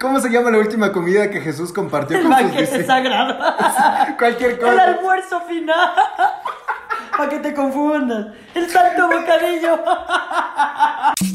¿Cómo se llama la última comida que Jesús compartió El con sus discípulos? sagrado. Cualquier El cosa. almuerzo final. Para que te confundan. El santo bocadillo.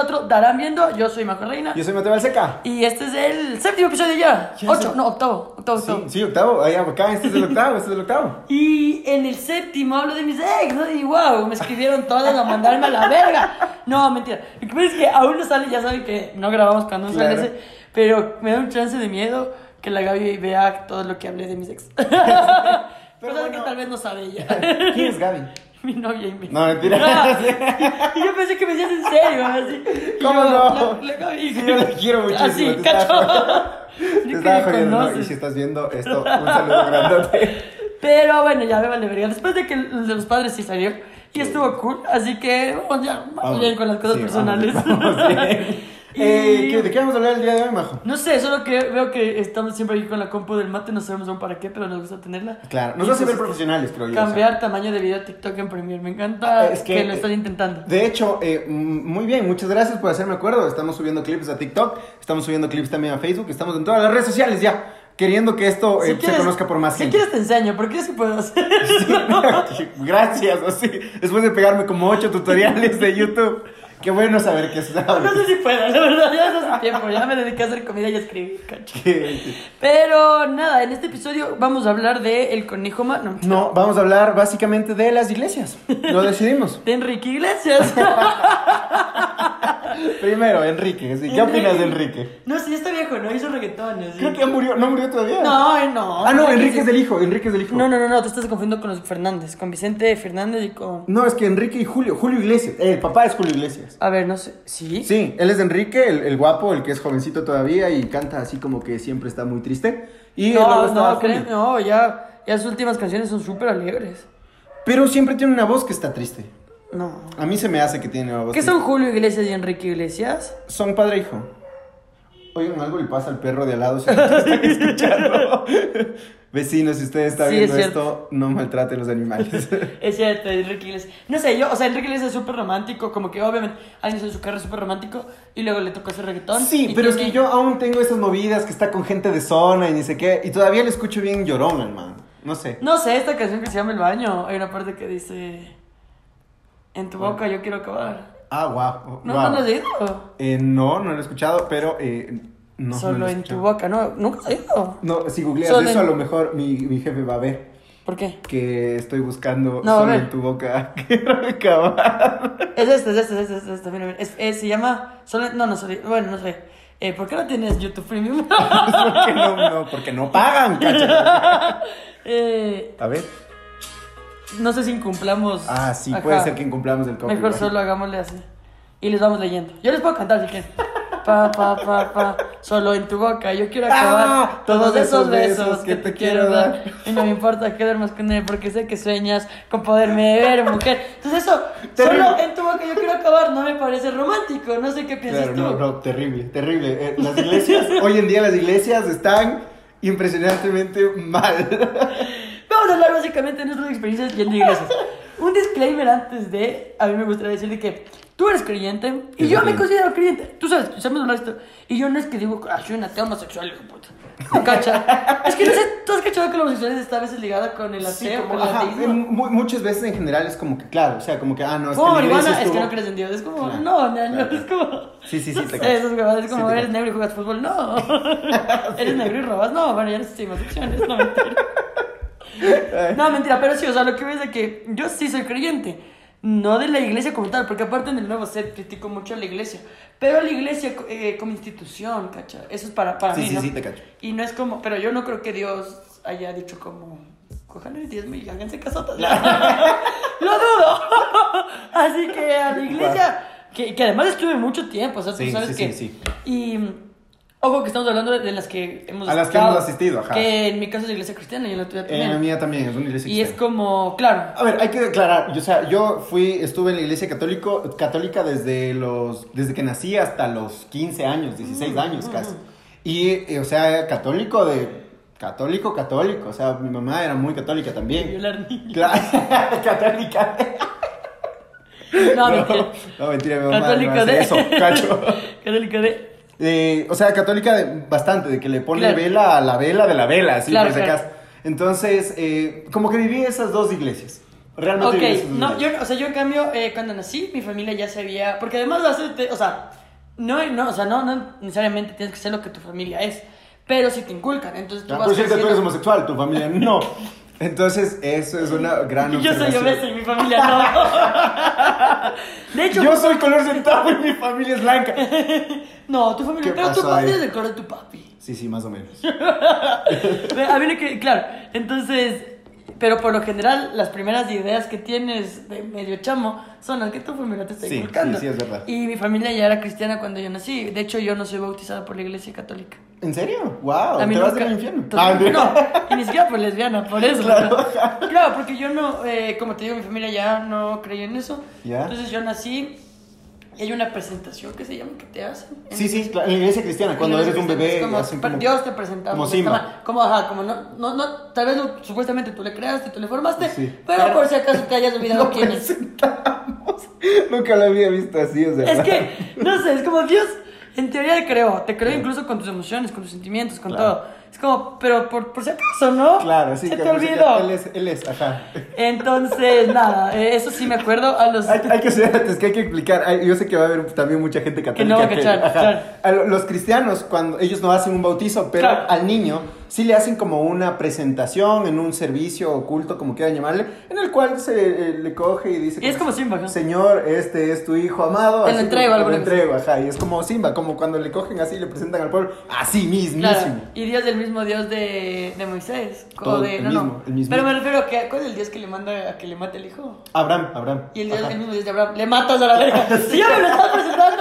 otro Darán Viendo. Yo soy Majo Reina. Yo soy Mateo Balseca. Y este es el séptimo episodio ya. Ya Ocho, sé. no, octavo. Octavo, Sí, octavo. sí, octavo. Ahí acá, este es el octavo, este es el octavo. Y en el séptimo hablo de mis ex, ¿no? Y wow, me escribieron todas a mandarme a la verga. No, mentira. Lo que pasa es que aún no sale, ya saben que no grabamos cuando no sale Claro. ese, pero me da un chance de miedo que la Gaby vea todo lo que hablé de mis ex. Cosas bueno. que tal vez no sabe ella. ¿Quién es Gaby? Mi novia y mi. No, mentira. y yo pensé que me decías en serio, así. Y ¿Cómo yo, no? La, la Gaby. Sí, yo la quiero muchísimo, Así, te cacho. Te estaba jodiendo, ¿no? Y si estás viendo esto, un saludo grandote. Pero bueno, ya me vale verga. Después de que el de los padres sí salió y estuvo cool, así que vamos ya, vamos bien con las cosas Sí, personales. Vamos, vamos bien. Eh, ¿qué- ¿De qué vamos a hablar el día de hoy, Majo? No sé, solo que veo que estamos siempre aquí con la compu del mate, no sabemos aún para qué, pero nos gusta tenerla. Claro, nos hace ver profesionales, creo yo. o sea. Cambiar tamaño de video TikTok en Premiere, me encanta Es que, que, lo están intentando. De hecho, eh, muy bien, muchas gracias por hacerme acuerdo. Estamos subiendo clips a TikTok, estamos subiendo clips también a Facebook, estamos en todas las redes sociales ya, queriendo que esto Si eh, se quieres- conozca por más si gente. quieres te enseño, porque sí puedo hacer. Gracias, así. Después de pegarme como ocho tutoriales de YouTube, qué bueno saber que No sabes. sé si puedo, la verdad, ya hace hace tiempo, ya me dediqué a hacer comida y a escribir, cacho. Pero nada, en este episodio vamos a hablar de El Conejo Ma... No, No, vamos a hablar básicamente de las iglesias. Lo decidimos. de Enrique Iglesias. Primero, Enrique. sí, ¿Qué opinas de Enrique? No, sí, está viejo, ¿no? Hizo reggaetones. Creo que ya murió, no murió todavía. No, no. Ah, no, Enrique es del hijo, Enrique es del hijo. No, no, no, no, te estás confundiendo con los Fernández, con Vicente Fernández y con... No, es que Enrique y Julio, Julio Iglesias. El papá es Julio Iglesias. A ver, no sé, ¿sí? Sí, él es de Enrique, el, el guapo, el que es jovencito todavía y canta así como que siempre está muy triste. Y No, no, creo, no, ya, ya sus últimas canciones son súper alegres. Pero siempre tiene una voz que está triste. No. A mí se me hace que tiene voz ¿Qué son Julio Iglesias y Enrique Iglesias? Son padre e hijo. Oigan, algo le pasa al perro de al lado si lo están escuchando. Vecinos, si ustedes están Sí, viendo es esto, no maltraten los animales. Es cierto, Enrique Iglesias. No sé, yo, o sea, Enrique Iglesias es súper romántico, como que obviamente al inicio de su carrera es súper romántico y luego le tocó hacer reggaetón. Sí, y pero es que yo aún tengo esas movidas que está con gente de zona y ni sé qué. Y todavía le escucho bien llorón, hermano. No sé. No sé, esta canción que se llama El Baño, hay una parte que dice... En tu boca yo quiero acabar. Ah, guau. No, lo has oído. Eh, no, no lo he escuchado, pero eh, no. Solo lo he en tu boca, no, nunca lo has oído. No, si googleas Solo eso, en- a lo mejor mi, mi jefe va a ver ¿Por qué? que estoy buscando No, solo en tu boca. Quiero acabar. Es este, es este, es este, es este, mira, mira. Es, es- se llama... Solo, no, no, sorry, bueno, no sé. Eh, ¿Por qué no tienes YouTube Premium? porque no, no, porque no pagan, cacha. eh, A ver. No sé si incumplamos... Ah, sí, Ajá. puede ser que incumplamos el copyright. Mejor solo hagámosle así. Y les vamos leyendo. Yo les puedo cantar si quieren. Pa, pa, pa, pa. Solo en tu boca yo quiero acabar Ah, todos esos besos que te quiero dar. Y no me importa que duermas con él porque sé que sueñas con poderme ver, mujer. Entonces eso, Terrible. solo en tu boca yo quiero acabar, no me parece romántico. No sé qué piensas Claro, tú. no, no, terrible, terrible. Eh, las iglesias, hoy en día las iglesias están impresionantemente mal. Vamos a hablar básicamente de nuestras experiencias yendo a iglesias. Un disclaimer antes de, a mí me gustaría decirle que tú eres creyente y Sí, yo sí. me considero creyente. Tú sabes, hablar de esto. Y yo no es que digo, ah, soy un ateo homosexual, hijo puta. No, cacha. es que no sé, tú has cachado que la homosexualidad está a veces ligada con el Sí, ateo, como, con el ajá, ateísmo. muchas veces en general es como que, claro, o sea, como que, ah, no, es Como que es que no crees en Dios. Es como, Claro. no, ñaño, Claro. es como. Sí, sí, sí, te Sí, cacho. Esas huevadas, es Sí, como, te eres negro y juegas fútbol. No. eres negro y robas. No, bueno, ya eres sin opciones, no mentira. No, mentira, pero sí, o sea, lo que ves es que yo sí soy creyente. No de la iglesia como tal, porque aparte en el nuevo set critico mucho a la iglesia. Pero la iglesia eh, como institución, ¿cacha? Eso es para, para Sí, mí, sí, ¿no? sí, te cacho. Y no es como, pero yo no creo que Dios haya dicho como, cojan el diezmo y háganse casotas. Lo dudo. Así que a la iglesia, que, que además estuve mucho tiempo, o sea, tú Sí, sabes sí, que... sí, sí. Y, ojo que estamos hablando de, las que hemos A las que estado, hemos asistido, ajá. Que en mi caso es la iglesia cristiana y en la tuya En también. la mía también, es una iglesia y es cristiana. como, claro, A ver, hay que aclarar, yo, o sea, yo fui, estuve en la iglesia católico, católica desde los, desde que nací hasta los 15 años, 16 Mm, años casi. Y, eh, o sea, católico de, católico, católico, o sea, mi mamá era muy católica también. violar niños. Claro, católica. No, mentira. No, mentira, mi mamá Católico no hace de. eso, cacho. Católico de. Eh, o sea, católica de- bastante, de que le pone Claro. vela a la vela de la vela, así Claro, por claro. Entonces, eh, como que viví esas dos iglesias. Realmente viví esas Ok, dos no, yo, o sea, yo en cambio, eh, cuando nací, mi familia ya sabía, porque además, lo hace- o sea, no, no, o sea, no, no necesariamente tienes que ser lo que tu familia es, pero si te inculcan, entonces tú Ah, vas por cierto, tú eres homosexual, tu familia no. Entonces, eso es una gran Yo soy obeso y mi familia no. De hecho, Yo soy color centavo y mi familia es blanca. no, tu familia, ¿Qué pero tu ahí? es el color de tu papi. Sí, sí, más o menos. A mí lo que, claro, entonces, pero por lo general, las primeras ideas que tienes de medio chamo son las que tu familia te está Sí, inculcando. sí, sí, es verdad. Y mi familia ya era cristiana cuando yo nací. De hecho, yo no soy bautizada por la iglesia católica. ¿En serio? wow, A mí te vas del infierno. Ah, no, y ni siquiera por lesbiana, por eso. Claro. Claro, claro porque yo no, eh, como te digo, mi familia ya no creía en eso. Ya. Entonces yo nací y hay una presentación que se llama que te hacen. Sí, sí, en la iglesia cristiana, cuando eres un bebé, como, hacen como... Dios te presenta. como Simba. Como, ajá, como no, no, no, tal vez lo- supuestamente tú le creaste, tú le formaste, Sí. pero, Pero- por si acaso te hayas olvidado Lo quién es. Nunca lo había visto así, o sea. Es que, no sé, es como Dios en teoría te creó, te creó incluso con tus emociones, con tus sentimientos, con Claro. todo. Es como, pero por, por si acaso, ¿no? Claro, sí, Se que te olvidó. Él es, él es, ajá. Entonces, nada, eh, eso sí me acuerdo a los... Hay, hay que ser, que hay que explicar. hay- yo sé que va a haber también mucha gente católica. no va a cachar, ajá. claro. A lo- los cristianos, cuando ellos no hacen un bautizo, pero Claro. al niño sí le hacen como una presentación en un servicio oculto, como quieran llamarle, en el cual se eh, le coge y dice: Y es como Simba, ¿no? Señor, este es tu hijo amado. Te lo entrego, Te lo entrego, ajá. Y es como Simba, como cuando le cogen así y le presentan al pueblo, así mismísimo. Claro, y Dios del mismo Dios de, de Moisés. Todo, de, el no, mismo, no. el mismo. Pero me refiero a que, ¿cuál es el Dios que le manda a que le mate el hijo? Abraham, Abraham. Y el, Dios, el mismo Dios de Abraham, le matas a la verga. Ya me lo estás presentando,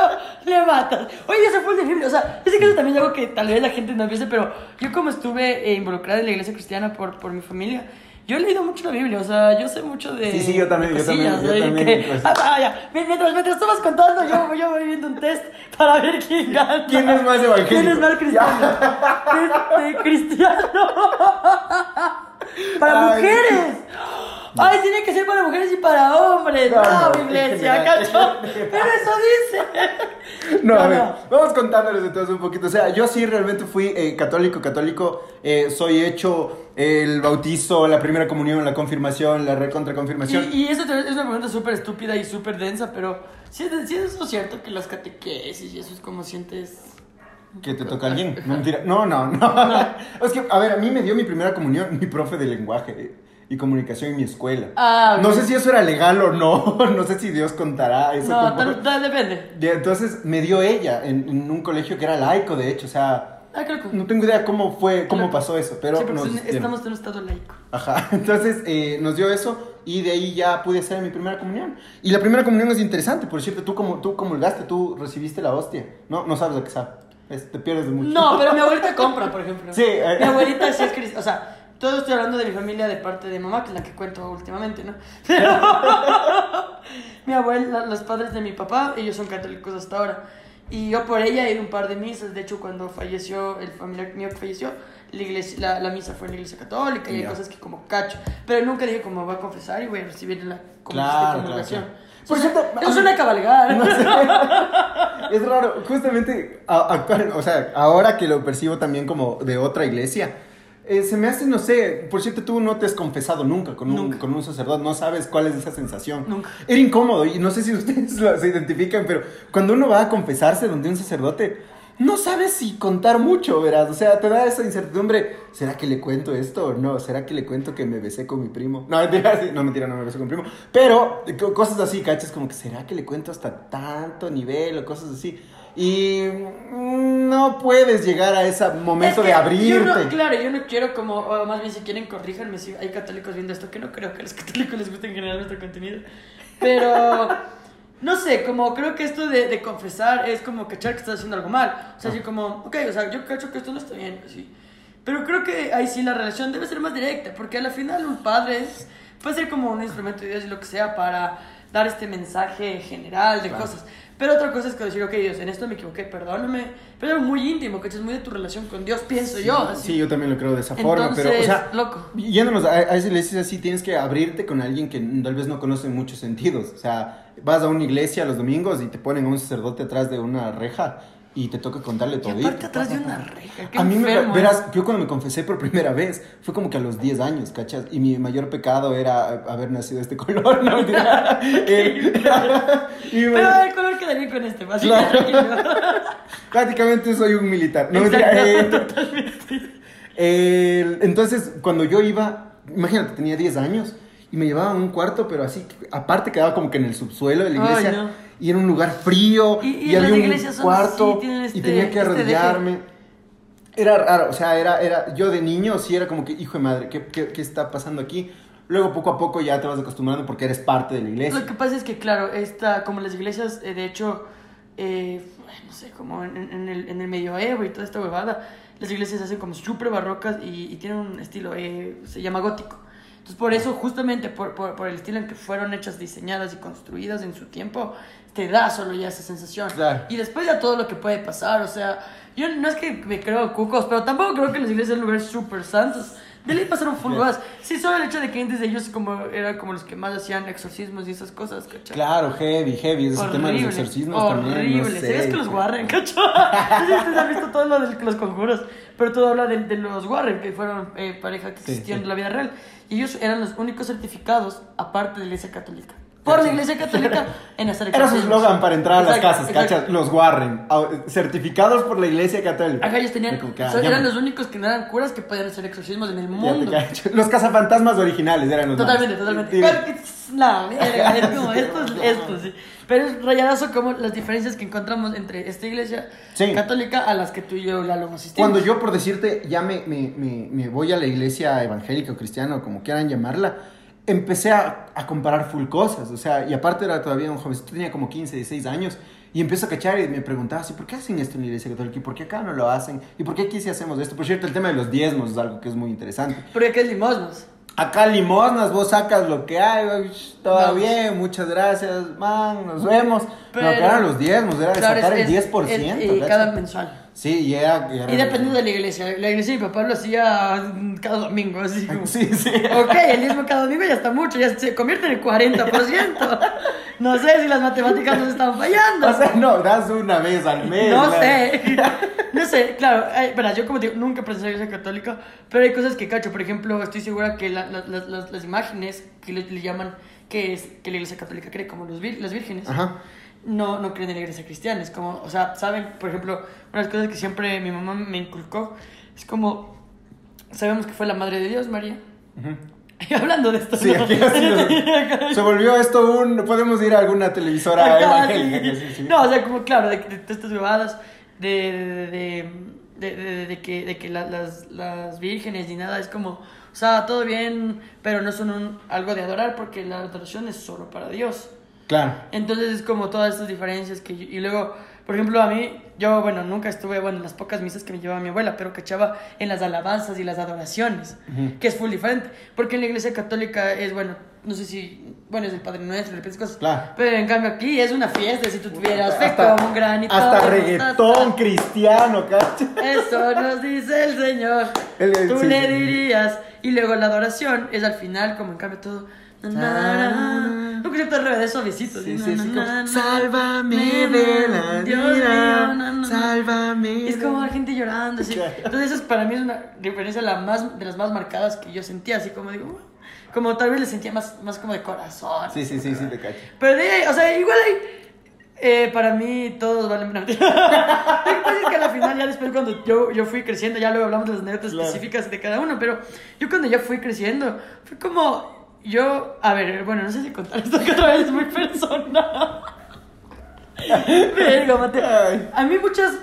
le matas. Oye, eso fue el de Biblia. O sea, ese caso también es algo que tal vez la gente no piense, pero yo como estuve eh, involucrada en la iglesia cristiana por, por mi familia, yo he leído mucho la Biblia, o sea, yo sé mucho de. Sí, sí, yo también, yo también, yo también, Que- pues. Ah, vaya, mientras, mientras tú vas contando, yo, yo voy viendo un test para ver quién gana. ¿Quién es más evangélico? ¿Quién es más cristiano? Este, cristiano. para Ay. mujeres. Ay, tiene que ser para mujeres y para hombres. No, No, no, mi iglesia, cacho. Pero eso dice. No, a No, ver, no. vamos contándoles entonces un poquito. O sea, yo sí realmente fui eh, católico, católico. eh, soy hecho el bautizo, la primera comunión, la confirmación, la recontraconfirmación. Y, y eso es una pregunta súper estúpida y súper densa, pero sí es, sí es eso cierto que las catequesis y eso es como sientes. Que te toca alguien. No, mentira. No, no, no. Es que, a ver, a mí me dio mi primera comunión mi profe de lenguaje eh, y comunicación en mi escuela. Ah, no ok. sé si eso era legal o no. No sé si Dios contará eso. No, tal, tal- depende. Entonces me dio ella en, en un colegio que era laico, de hecho. O sea, Ah, creo que. no tengo idea cómo fue, cómo Claro. pasó eso, pero sí, nos estamos en un estado laico. Ajá, entonces eh, nos dio eso y de ahí ya pude hacer mi primera comunión. Y la primera comunión es interesante, por cierto, tú, como, tú comulgaste, tú recibiste la hostia, ¿no? No sabes lo que sabe, Es- te pierdes de mucho. No, pero mi abuelita compra, por ejemplo. Sí, eh. Mi abuelita sí es cristiana. O sea, todo estoy hablando de mi familia de parte de mamá, que es la que cuento últimamente, ¿no? Pero mi abuela, los padres de mi papá, ellos son católicos hasta ahora. Y yo por ella he ido a un par de misas. De hecho, cuando falleció el familiar mío que falleció, la, iglesia, la, la misa fue en la iglesia católica y hay cosas que como cacho. Pero nunca dije como voy a confesar y voy a recibir la Claro, comulgación. claro, claro. Por cierto, a es mí- una cabalgada. No sé. Es raro, justamente a- actual, o sea, ahora que lo percibo también como de otra iglesia, eh, se me hace, no sé, por cierto, tú no te has confesado nunca con un, Nunca. con un sacerdote, no sabes cuál es esa sensación. Nunca. Era incómodo y no sé si ustedes lo- se identifican, pero cuando uno va a confesarse donde un sacerdote, no sabes si contar mucho, verás, o sea, te da esa incertidumbre, ¿será que le cuento esto o no? ¿Será que le cuento que me besé con mi primo? No, mentira, no, mentira, no me besé con mi primo, pero co- cosas así, ¿cachas? Como que, ¿será que le cuento hasta tanto nivel o cosas así? Y no puedes llegar a ese momento Es de abrirte. yo no- claro, yo no quiero como, o más bien si quieren corríjanme si hay católicos viendo esto, que no creo que a los católicos les guste en general nuestro contenido. Pero, no sé, como creo que esto de, de confesar es como cachar que estás haciendo algo mal. O sea, así como, ok, o sea, yo cacho que esto no está bien, así. Pero creo que ahí sí la relación debe ser más directa, porque al final un padre es, puede ser como un instrumento de Dios y lo que sea para dar este mensaje general de Claro. cosas. Pero otra cosa es que decir, ok, Dios, en esto me equivoqué, perdóname. Pero es muy íntimo, que es muy de tu relación con Dios, pienso yo. Así. Sí, yo también lo creo de esa forma, pero, o Entonces, sea, loco. yéndonos a, a esa iglesia así, tienes que abrirte con alguien que tal vez no conoce en muchos sentidos. O sea, vas a una iglesia los domingos y te ponen a un sacerdote atrás de una reja y te toca contarle Y todo. aparte atrás de una reja, qué A mí me, enfermo verás, es. yo cuando me confesé por primera vez, fue como que a los 10 años, ¿cachas? Y mi mayor pecado era haber nacido de este color, ¿no? Eh, y me- Pero el color queda bien con este, más Claro. Prácticamente soy un militar. No, mentira, eh, eh, entonces, cuando yo iba, imagínate, tenía 10 años y me llevaban a un cuarto, pero así, aparte quedaba como que en el subsuelo de la Ay, iglesia no. Y era un lugar frío Y- y, y había un cuarto y este- tenía que este arrodillarme. Era raro, o sea, era, era, yo de niño sí era como que, hijo de madre, ¿qué, qué, qué está pasando aquí? Luego poco a poco ya te vas acostumbrando porque eres parte de la iglesia. Lo que pasa es que, claro, esta, como las iglesias, eh, de hecho, eh, no sé, como en, en el, en el medioevo y toda esta huevada, las iglesias se hacen como súper barrocas y, y tienen un estilo, eh, se llama gótico. Entonces, por eso, justamente por, por, por el estilo en que fueron hechas, diseñadas y construidas en su tiempo, te da solo ya esa sensación. Claro. Y después ya todo lo que puede pasar, o sea, yo no es que me creo cucos, pero tampoco creo que las iglesias sean lugares súper santos. De ley pasaron full. Sí, solo el hecho de que antes de ellos como, eran como los que más hacían exorcismos y esas cosas, ¿cachai? Claro, heavy, heavy, ese tema de los exorcismos también. Horrible. No sé. ¿Sabías que los Warren, si ustedes han visto todo lo de los conjuros, pero todo habla de, de los Warren, que fueron eh, pareja que Sí, existían sí. en la vida real. Ellos eran los únicos certificados, aparte de la iglesia católica. Por la iglesia católica en hacer Era su eslogan para entrar a las Exacto, casas, exacto. ¿cachas? Los Warren, certificados por la iglesia católica. Ajá, ellos tenían, Como que, ah, ya eran me- los únicos que no eran curas que podían hacer exorcismos en el mundo. Los cazafantasmas originales eran los Totalmente, más. totalmente. Sí. Es como esto, es esto, sí. Pero es rayadazo como las diferencias que encontramos entre esta iglesia Sí. católica a las que tú y yo la lo asistimos. Cuando yo, por decirte, ya me, me, me, me voy a la iglesia evangélica o cristiana, o como quieran llamarla, empecé a, a comparar full cosas. O sea, y aparte era todavía un jovencito, tenía como 15, 16 años. Y empiezo a cachar y me preguntaba así, ¿por qué hacen esto en la iglesia católica? ¿Y por qué acá no lo hacen? ¿Y por qué aquí sí hacemos esto? Por cierto, el tema de los diezmos es algo que es muy interesante. Porque acá es limosnas. Acá limosnas, vos sacas lo que hay, todo bien, muchas gracias, man, nos vemos. Pero- no, que eran los diezmos, era Claro, sacar es- el es- 10%. es- y cada mensual. Sí, y era... era- Y dependiendo de la iglesia. La iglesia de mi papá lo hacía mm, cada domingo, así como... Sí, sí. Ok, el diezmo cada domingo ya está mucho, ya se convierte en el 40%. No sé si las matemáticas nos están fallando. O sea, no, das una vez al mes. No sé, no sé, claro, eh, verás, yo como digo, nunca pensé en la iglesia católica, pero hay cosas que cacho, por ejemplo, estoy segura que la- la- la- las, las imágenes que le, le llaman, que es que la iglesia católica cree, como los vir- las vírgenes, Ajá. No, no creen en la iglesia cristiana, es como, o sea, saben, por ejemplo, una de las cosas que siempre mi mamá me inculcó, es como, sabemos que fue la madre de Dios, María, y hablando de esto, Sí, ¿no? aquí así Se volvió esto un. Podemos ir a alguna televisora evangélica. sí, sí. No, o sea, como claro, de, de, de estas bebadas, de, de, de, de, de- de que, de que la- las, las vírgenes ni nada, es como, o sea, todo bien, pero no son un- algo de adorar porque la adoración es solo para Dios. Claro. Entonces es como todas estas diferencias que yo- y luego, por ejemplo, a mí, yo, bueno, nunca estuve, bueno, en las pocas misas que me llevaba mi abuela, pero cachaba en las alabanzas y las adoraciones, Ujú. que es full diferente, porque en la iglesia católica es, bueno, no sé si, bueno, es el Padre Nuestro, y repites cosas, Claro. pero en cambio aquí es una fiesta, si tú tuvieras fe Hasta- como un granito. Hasta reggaetón cristiano, ¿cacho? Eso nos dice el Señor. El- el- Tú sí, le dirías. Y luego la adoración es al final, como en cambio todo. No que al revés suavecito. Sí, sí, sí, Sálvame de la Dios mío, sálvame. Es como la gente llorando, así. Entonces, eso es- para mí es una diferencia la más, de las más marcadas que yo sentía, así como digo, como tal vez le sentía más, más como de corazón. Sí, sí, sí, sí, te cacho. Pero de ahí, o sea, igual hay. eh, para mí todos valen una pasa es que a la final, ya después, cuando yo, yo fui creciendo, ya luego hablamos de las anécdotas Claro. específicas de cada uno, pero yo cuando ya fui creciendo, fue como. Yo, a ver, bueno, no sé si contar esto que otra vez es muy personal. Verga, Mateo. Ay. A mí muchas.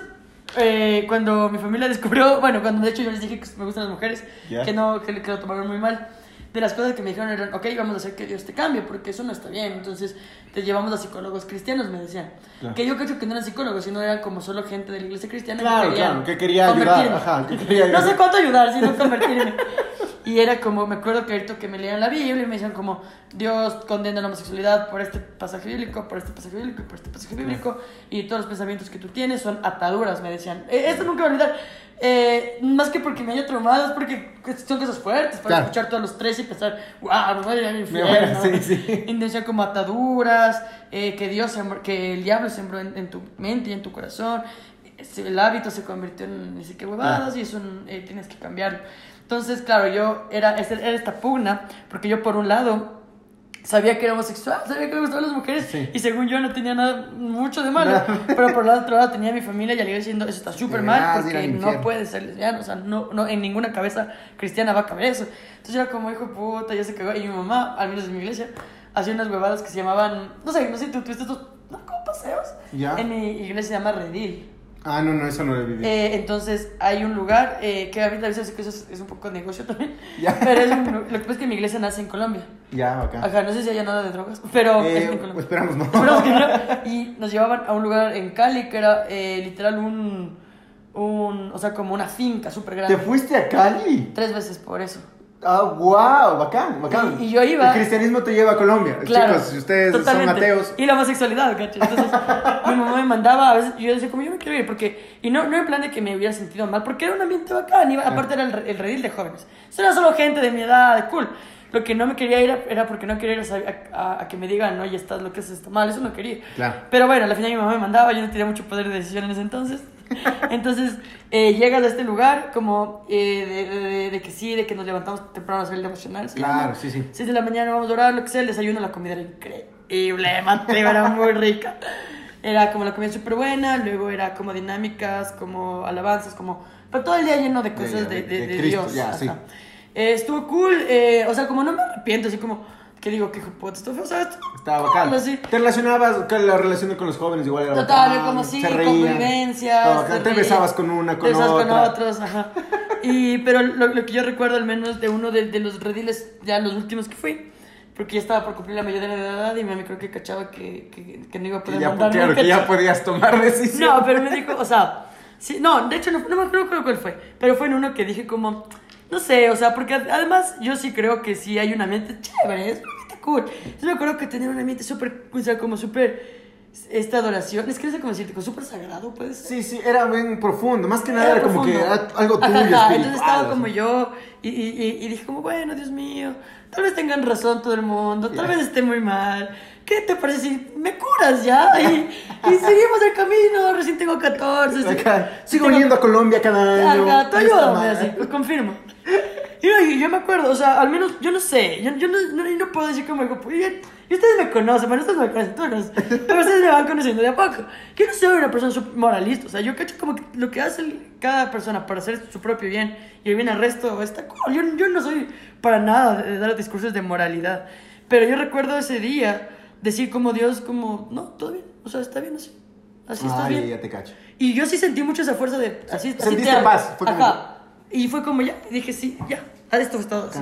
eh, cuando mi familia descubrió, bueno, cuando de hecho yo les dije que me gustan las mujeres, que no, que, que lo tomaron muy mal. De las cosas que me dijeron eran, ok, vamos a hacer que Dios te cambie, porque eso no está bien. Entonces, te llevamos a psicólogos cristianos, me decían. Claro. Que yo creo que no eran psicólogos, sino eran como solo gente de la iglesia cristiana. Claro, que claro, que quería ayudar, ajá, que quería No sé ayudar. cuánto ayudar, sino convertirme. Y era como, me acuerdo que ahorita que me leían la Biblia y me decían como, Dios condena la homosexualidad por este pasaje bíblico, por este pasaje bíblico por este pasaje bíblico. Y todos los pensamientos que tú tienes son ataduras, me decían. Eh, esto nunca voy a olvidar. Eh, más que porque me haya traumado, es porque son cosas fuertes para Claro. escuchar todos los tres y pensar, wow, me voy a ir al infierno. sí, sí. Y decían como ataduras, eh, que Dios sembró- que el diablo sembró en, en tu mente y en tu corazón. El hábito se convirtió en ni siquiera huevadas y eso eh, tienes que cambiarlo. Entonces, claro, yo era, era esta pugna, porque yo por un lado sabía que era homosexual, sabía que me gustaban las mujeres Sí. y según yo no tenía nada mucho de malo, pero por el otro lado tenía a mi familia y al ir diciendo eso está súper mal ir porque no infierno". puedes ser lesbiano, o sea, no, no, en ninguna cabeza cristiana va a caber eso. Entonces era como, hijo puta, ya se cagó. Y mi mamá, al menos en mi iglesia, hacía unas huevadas que se llamaban, no sé, no sé tú tuviste estos, no, como paseos. Ya. En mi iglesia se llama Redil. Ah, no, no, eso no lo he vivido. Eh, entonces hay un lugar eh, que a mí a veces que eso es, es un poco negocio también. Ya. Pero es un- lo que pasa es que mi iglesia nace en Colombia. ya, acá. Ajá, no sé si haya nada de drogas, pero es en Eh, Colombia. esperamos, no. Esperamos que no. Y nos llevaban a un lugar en Cali que era eh, literal un, un, o sea, como una finca súper ¿Te grande. fuiste a Cali? Tres veces por eso. Ah, wow, bacán, bacán. Y- y yo iba- El cristianismo te lleva a Colombia. Claro. Chicos, si ustedes totalmente. son ateos. Y la homosexualidad, ¿cachai? Entonces, mi mamá me mandaba, a veces yo decía, como yo no quiero ir, porque. Y no, no en plan de que me hubiera sentido mal, porque era un ambiente bacán, iba- aparte era el, re- el redil de jóvenes. Eso era solo gente de mi edad, cool. Lo que no me quería ir era porque no quería ir a, que me digan, oye, estás lo que es está mal, eso no quería. Claro. Pero bueno, al final mi mamá me mandaba, yo no tenía mucho poder de decisión en ese entonces. Entonces, eh, llegas a este lugar como eh, de, de- de- de que sí, de que nos levantamos temprano a hacer el devocional. ¿se Claro, sí, sí. 6 de la mañana vamos a orar, lo que sea, el desayuno, la comida era increíble, Mateo, era muy rica. Era como la comida súper buena, luego era como dinámicas, como alabanzas, como... Pero todo el día lleno de cosas de, Cristo, Dios. ya, sí. Eh, estuvo cool, o sea, como no me arrepiento, así como... Que digo, que fue, o sea, esto- Estaba bacán. así. Te relacionabas, la relación con los jóvenes igual era Total, bacán, como sí, convivencias. Te ríen, besabas con una, con te besabas otra. con otros, ajá. Y, pero lo, lo que yo recuerdo al menos de uno de, de los rediles, ya los últimos que fui, porque ya estaba por cumplir la mayoría de edad y mami creo que cachaba que, que, que no iba a poder ya, mandarme, claro, que ya podías tomar decisiones. No, pero me dijo, o sea, sí, no, de hecho no, no me acuerdo cuál fue, pero fue en uno que dije como, no sé, o sea, porque además yo sí creo que sí hay un ambiente chévere, es cool. Yo me acuerdo que tenía un ambiente súper, o sea, como súper, esta adoración, es que sé cómo decirte, como súper sagrado, puede ser. Sí, sí, era bien profundo. Más que nada era, como que era algo tuyo Ajá. Entonces estaba como yo y, y, y- dije como, bueno, Dios mío, tal vez tengan razón todo el mundo, tal Ya. vez esté muy mal. ¿Qué te parece si me curas ya? Y, y seguimos el camino, recién tengo 14. sí. Acá, sigo tengo- yendo a Colombia cada año. Tú ayúdame, así, pues confirmo. Y no, yo me acuerdo, o sea, al menos, yo no sé, yo, yo no, no, yo no puedo decir como, y y ustedes me conocen, bueno, ustedes me conocen, conoces, pero ustedes me van conociendo de a poco. Yo no soy una persona moralista, o sea, yo cacho como que lo que hace cada persona para hacer su propio bien y el bien al resto está cool. Yo, yo no soy para nada de dar discursos de moralidad, pero yo recuerdo ese día decir como Dios, como, no, todo bien, o sea, está bien así, así está Ay, bien. ya te cacho. Y yo sí sentí mucho esa fuerza de así, así Sentiste te amo. paz, fue Ajá. Y fue como ya, dije sí, ya, a esto es todo. así.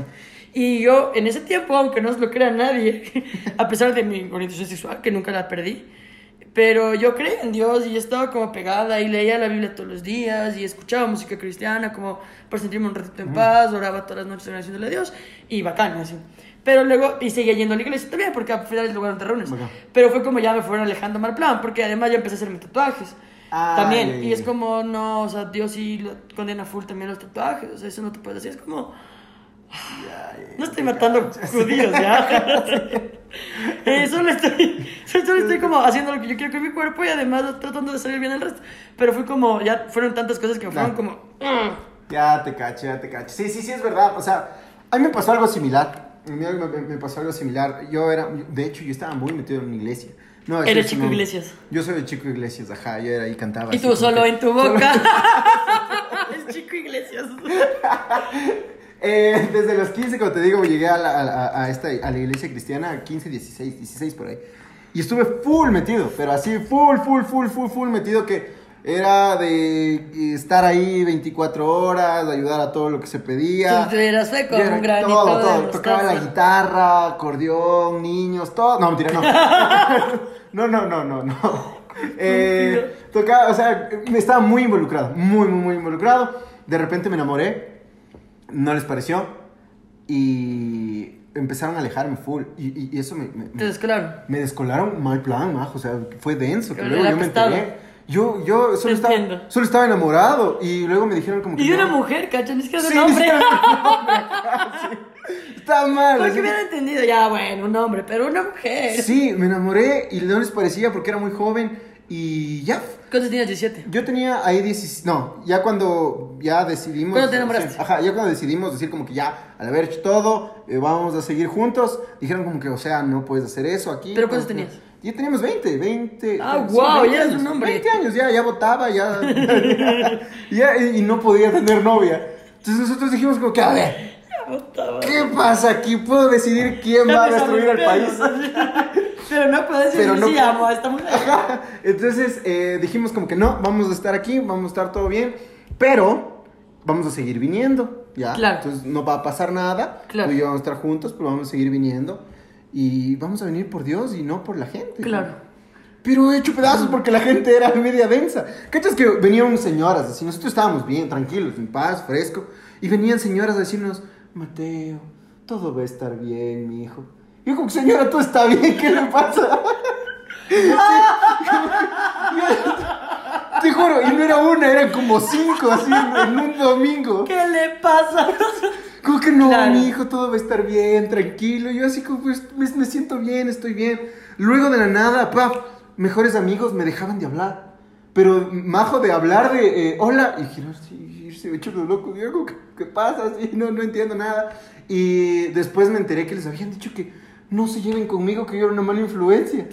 Y yo en ese tiempo, aunque no se lo crea nadie, a pesar de mi orientación sexual, que nunca la perdí, pero yo creía en Dios y estaba como pegada y leía la Biblia todos los días y escuchaba música cristiana como para sentirme un ratito en paz, oraba todas las noches agradeciéndole a Dios y bacán, así. Pero luego, y seguía yendo a la iglesia también, porque al final es el lugar donde reúnes. Bacán. Pero fue como ya me fueron alejando mal plan, porque además ya empecé a hacerme tatuajes. Ah, también. Y es como, no, o sea, Dios sí condena full también los tatuajes. O sea, eso no te puedes decir. Es como, no estoy matando judíos, ¿ya? Eh, solo estoy, solo estoy como haciendo lo que yo quiero con mi cuerpo y además tratando de salir bien el resto. Pero fue como, ya fueron tantas cosas que me fueron Claro. como, "Mm". Ya te cacho, ya te cacho. Sí, sí, sí, es verdad. O sea, a mí me pasó algo similar. A mí me, me- me pasó algo similar. Yo era, de hecho, yo estaba muy metido en una iglesia. No, es Eres chico no. iglesias. Yo soy de chico iglesias, ajá. Yo era ahí cantaba. Y tú solo que- en tu boca. es chico iglesias. Eh, desde los 15, como te digo, llegué a la, a, a esta, a la iglesia cristiana, 15, 16, 16 por ahí. Y estuve full metido, pero así full, full, full, full, full metido que era de estar ahí 24 horas, de ayudar a todo lo que se pedía. Eras con un granito todo, de todo. Tocaba la guitarra, acordeón, niños, todo. No, mentira, no. no, no, no, no, no. Eh, tocaba, o sea, me estaba muy involucrado, muy, muy, muy involucrado. De repente me enamoré, no les pareció. y empezaron a alejarme full. Y, y- y eso me, me, Te descolaron. me descolaron mal plan, majo. O sea, fue denso. Que luego yo me enteré. Yo, yo solo, estaba, solo estaba enamorado. Y luego me dijeron como que. Y de no. una mujer, cacho, ni siquiera de Sí, un hombre. ajá, sí. Está mal. Porque hubiera entendido, ya, bueno, un hombre, pero una mujer. Sí, me enamoré y no les parecía porque era muy joven. Y ya. ¿Cuántos tenías? 17. Yo tenía ahí 16. No, ya cuando ya decidimos. ¿Cuándo te enamoraste? sí, ajá, ya cuando decidimos decir como que ya, al haber hecho todo, eh, vamos a seguir juntos. Dijeron como que, o sea, no puedes hacer eso aquí. ¿Pero cuántos que- tenías? Ya teníamos 20, 20. Ah, sí, guau, 20 ya años, un hombre. 20 años, ya, ya votaba, ya. ya y, y no podía tener novia. Entonces nosotros dijimos como que, a ver, ¿qué pasa aquí? ¿Puedo decidir quién va a destruir el país? Pero no puedo decir Pero no amo a esta mujer. Entonces eh, dijimos como que no, vamos a estar aquí, vamos a estar todo bien, pero vamos a seguir viniendo, ¿ya? Claro. Entonces no va a pasar nada, Claro. tú y yo vamos a estar juntos, pero vamos a seguir viniendo y vamos a venir por Dios y no por la gente. Claro. Pero he hecho pedazos porque la gente era media densa. ¿Cachas que venían señoras así? Nosotros estábamos bien, tranquilos, en paz, fresco. Y venían señoras a decirnos, Mateo, todo va a estar bien, mi hijo. Y yo como, señora, todo está bien, ¿qué le pasa? Te juro, y no era una, eran como cinco así en un domingo. ¿Qué le pasa? Como que no, Claro. mi hijo, todo va a estar bien, tranquilo. Yo así como, pues, me, me siento bien, estoy bien. Luego de la nada, paf, mejores amigos me dejaban de hablar. Pero majo de hablar de, eh, hola, y no, sí, se me echó lo loco, Diego, ¿qué, qué pasa? Sí, no, no entiendo nada. Y después me enteré que les habían dicho que no se lleven conmigo, que yo era una mala influencia.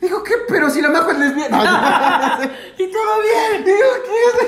Digo, ¿qué? Pero si la majo es lesbiana. No, y todo bien. Digo,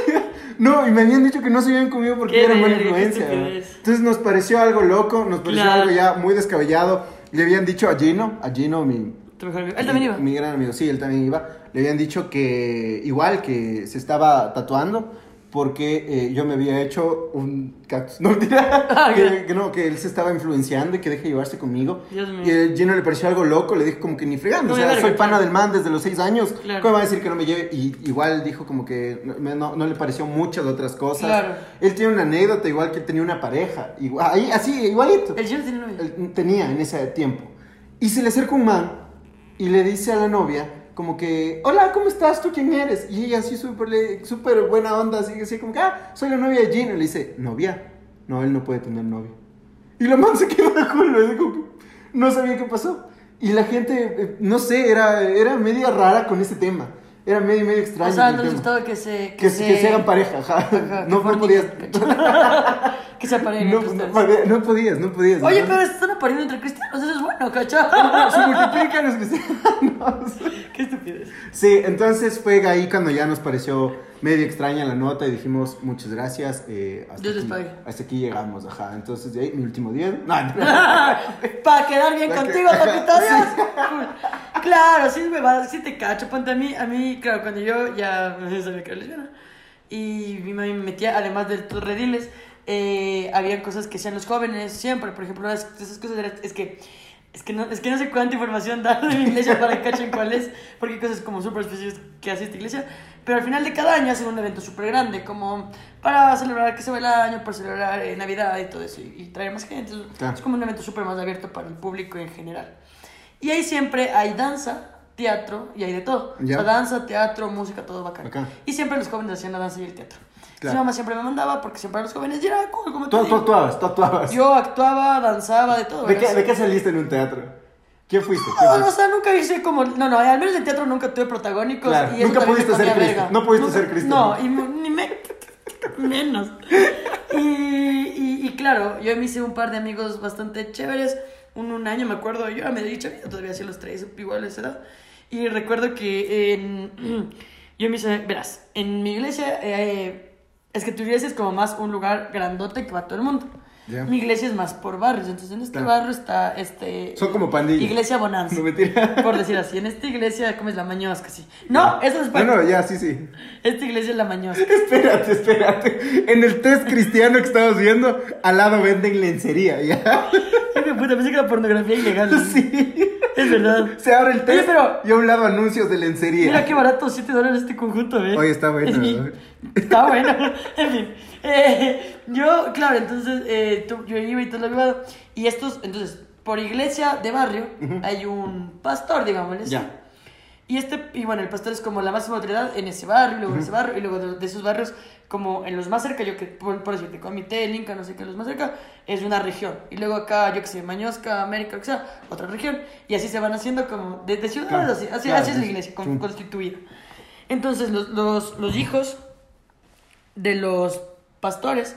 ¿qué? No, y me habían dicho que no se lleven conmigo porque Qué yo era mala verga, qué influencia. Entonces nos pareció algo loco, nos pareció Claro. algo ya muy descabellado. Le habían dicho a Gino, a Gino, mi, Tu mejor amigo. Él también iba. mi gran amigo, sí, él también iba. Le habían dicho que igual que se estaba tatuando porque eh, yo me había hecho un cactus. No, mentira. Ah, que, que no, que él se estaba influenciando y que deje llevarse conmigo. Dios mío. Y a Gino le pareció algo loco, le dijo como que ni fregando. No o sea, soy pana claro. del man desde los seis años. Claro. ¿Cómo va a decir que no me lleve? Y igual dijo como que no, no- le pareció muchas otras cosas. Claro. Él tiene una anécdota igual que él tenía una pareja. Igual, ahí, así, igualito. El Gino tiene novia. Tenía en ese tiempo. Y se le acerca un man y le dice a la novia como que, hola, ¿cómo estás? ¿Tú quién eres? Y ella así súper súper buena onda, así, así como que, ah, soy la novia de Gino. Y le dice, ¿novia? No, él no puede tener novia. Y la man se quedó que no sabía qué pasó. Y la gente, eh, no sé, era, era media rara con ese tema. Era medio, medio extraño. O sea, no les gustaba que se. que, se... que se hagan pareja, ajá. No, no podías. que se apareen no, entre no, no podías, no podías. Oye, pero están apareciendo entre cristianos, eso es bueno, ¿cachai? se multiplican los cristianos. Qué estupidez. Sí, entonces fue ahí cuando ya nos pareció medio extraña la nota y dijimos muchas gracias. eh, hasta, les aquí, hasta aquí llegamos, ajá. Entonces de ahí mi último día. No, no. Para quedar bien Pa' que- contigo, papito Dios. Cool. Claro, sí, me va, sí te cacho. Ponte a mí, a mí, claro, cuando yo ya sabía que era lesbiana y mi mami me metía, además de tus rediles, eh, había cosas que hacían los jóvenes siempre. Por ejemplo, una de esas cosas era, es que. Es que, no, es que no sé cuánta información dar de mi iglesia para que cachen cuál es, porque hay cosas como súper específicas que hace esta iglesia. Pero al final de cada año hacen un evento súper grande, como para celebrar que se va el año, para celebrar eh, Navidad y todo eso, y, y traer más gente. Entonces, Claro. Es como un evento súper más abierto para el público en general. Y ahí siempre hay danza, teatro y hay de todo. Ya. O sea, danza, teatro, música, todo bacán. Bacán. Y siempre los jóvenes hacían la danza y el teatro. Claro. Mi mamá siempre me mandaba porque siempre a los jóvenes y era cool, como te Tú, tú actuabas, tú actuabas. Yo actuaba, danzaba, de todo. ¿De qué. ¿De qué saliste en un teatro? ¿Quién fuiste? ¿Quién No, no, o fuiste? sea, nunca hice como. No, no, al menos en teatro nunca tuve protagónicos. Claro, y eso nunca pudiste ser Cristo, no pudiste Nunca- ser Cristo, No, y ni me. Menos. Y, y, y claro, yo me hice un par de amigos bastante chéveres. Un, un año me acuerdo, yo era medio dicho, todavía hacía los tres, igual a esa edad. Y recuerdo que en, yo me hice, verás, en mi iglesia, eh, es que tu iglesia es como más un lugar grandote que va todo el mundo. Mi iglesia es más por barrios, entonces en este Claro. barrio está este... Son como pandillas. Iglesia Bonanza. No mentira. Por decir así, en esta iglesia, ¿cómo es la mañosca? Sí. No, eso es No, para. no, ya, sí, sí. Esta iglesia es la mañosca. Espérate, espérate. En el test cristiano que estabas viendo, al lado venden lencería, ¿ya? De puta, pensé que era pornografía ilegal. Sí. Es verdad. Se abre el Oye, test pero- y a un lado anuncios de lencería. Mira qué barato, 7 dólares este conjunto, ¿ves? Oye, está bueno. Está bueno. En fin. Eh, yo, claro, entonces eh, tú- yo iba y todo lo llevaba. Y estos, entonces, por iglesia de barrio hay un pastor, digamos. Ya. Y este, y bueno, el pastor es como la máxima autoridad en ese barrio, y luego en ese barrio, y luego de, de esos barrios, como en los más cerca, yo que, por, por decirte, Comité, Linca, no sé qué, los más cerca, es una región. Y luego acá, yo que sé, Mañosca, América, que sea, otra región. Y así se van haciendo como, de, de ciudades, Claro, así, así, claro, así es la iglesia, con- sí. constituida. Entonces, los, los, los hijos de los pastores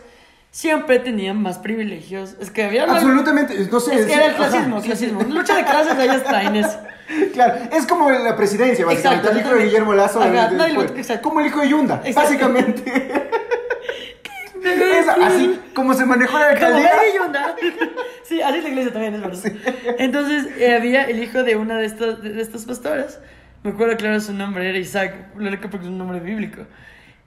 siempre tenían más privilegios. Es que había... Absolutamente, no sé. Es que era el clasismo, clasismo. Lucha de clases, ahí está, Inés. Claro, es como la presidencia, básicamente. Exacto, el hijo de. Guillermo Lazo. Ajá, del no, exacto. Como el hijo de Yunda, Exacto. básicamente. Es así como se manejó la alcaldía. Sí, así es la iglesia también, es verdad. Entonces, eh, había el hijo de una de estas, de, de pastoras. Me acuerdo claro su nombre, era Isaac. Lo recuerdo porque es un nombre bíblico.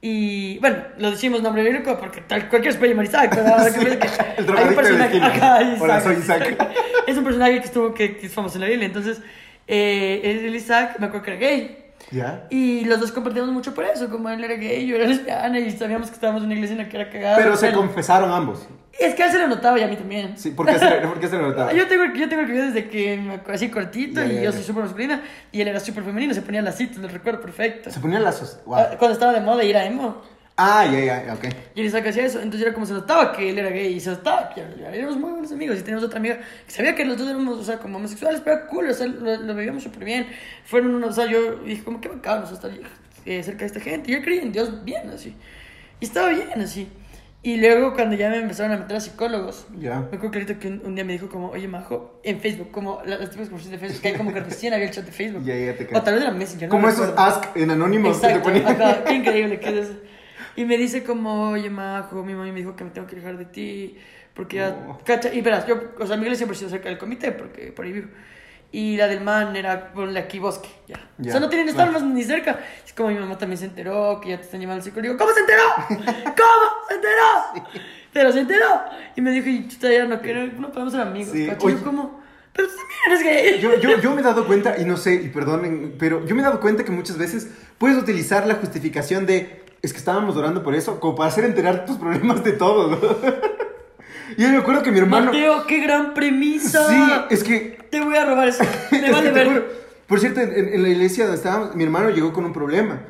Y bueno, lo decimos nombre bíblico porque tal, cualquiera se puede llamar Isaac. Ahora que que el hay un de personaje. Ajá, Isaac. Hola, soy Isaac. Es un personaje que estuvo que, que es famoso en la Biblia. Entonces, eh, el Isaac, me acuerdo que era gay. ¿Ya? Y los dos compartíamos mucho por eso, como él era gay, yo era lesbiana y sabíamos que estábamos en una iglesia en la que era cagada. Pero se Él- confesaron ambos. Es que a él se lo notaba y a mí también. Sí, ¿por qué se, por qué se lo notaba? Yo tengo, yo tengo el video desde que me acuerdo así cortito y yo soy súper masculina y él era súper femenino, se ponía las citas, lo recuerdo perfecto. Se ponían lazos. Wow. Ah, Cuando estaba de moda ir a emo. Ah, ya, ya, ok. Y él hacía eso, entonces era como se notaba que él era gay y se notaba que éramos muy buenos amigos y teníamos otra amiga que sabía que los dos éramos, o sea, como homosexuales, pero era cool, o sea, lo, lo vivíamos súper bien. Fueron unos, o sea, yo dije como qué bacán, o sea, estar eh, cerca de esta gente. Yo creí en Dios bien así. Y estaba bien así. Y luego cuando ya me empezaron a meter a psicólogos, Ya. me acuerdo clarito que un, un día me dijo como, oye, Majo, en Facebook, como la- las típicas conversaciones de Facebook, que hay como que recién había el chat de Facebook. Ya, ya te O tal vez de la Messenger. no Como esos ask en anónimos que te qué increíble que es eso. Y me dice como, oye, Majo, mi mamá me dijo que me tengo que alejar de ti, porque ya, No. cacha, y verás, yo, o sea, mi iglesia siempre ha sido cerca del comité, porque por ahí vivo. Y la del man era por aquí bosque, ya. Ya, o sea, no tienen estar más ni cerca. Es como mi mamá también se enteró, que ya te están llamando al psicólogo. Digo, ¿cómo se enteró? ¿Cómo se enteró? Pero se enteró. Y me dijo, y chuta, ya no, quiero, no podemos ser amigos. Sí, cacha. Oye. yo como, pero tú también eres gay. Yo, yo, yo me he dado cuenta, y no sé, y perdonen, pero yo me he dado cuenta que muchas veces puedes utilizar la justificación de es que estábamos orando por eso, como para hacer enterar tus problemas de todo, ¿no? Y yo me acuerdo que mi hermano. Mateo, qué gran premisa. Sí, es que. Te voy a robar eso. Vale te juro. ver. Por cierto, en, en la iglesia donde estábamos, mi hermano llegó con un problema.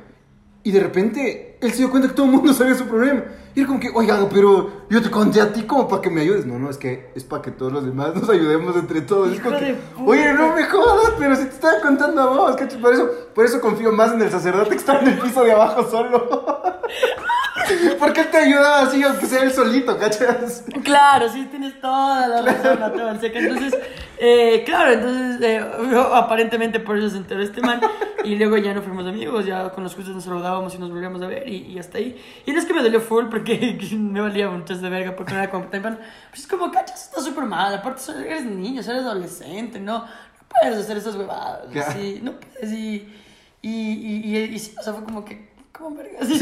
Y de repente él se dio cuenta que todo el mundo sabía su problema. Y era como que, oigan, pero yo te conté a ti como para que me ayudes. No, no, es que es para que todos los demás nos ayudemos entre todos. Es como que, oye, no me jodas, pero si te estaba contando a vos, ¿cachai? Por eso, por eso confío más en el sacerdote que está en el piso de abajo solo. Porque él te ayudaba así, aunque sea él solito, ¿cachas? Claro, sí, tienes toda la razón, Mateo. Entonces, eh, claro, entonces, eh, yo, aparentemente por eso se enteró este man. Y luego ya no fuimos amigos, ya con los justos nos saludábamos y nos volvíamos a ver y, y hasta ahí. Y no es que me dolió full porque me valía muchas de verga porque no era como tan. Pues es como, cachas, está súper mal. Aparte, eres niño, eres adolescente, no, no puedes hacer esas huevadas. Claro. No puedes. Y, y, y, y, y sí, o sea, fue como que, como verga. Sí.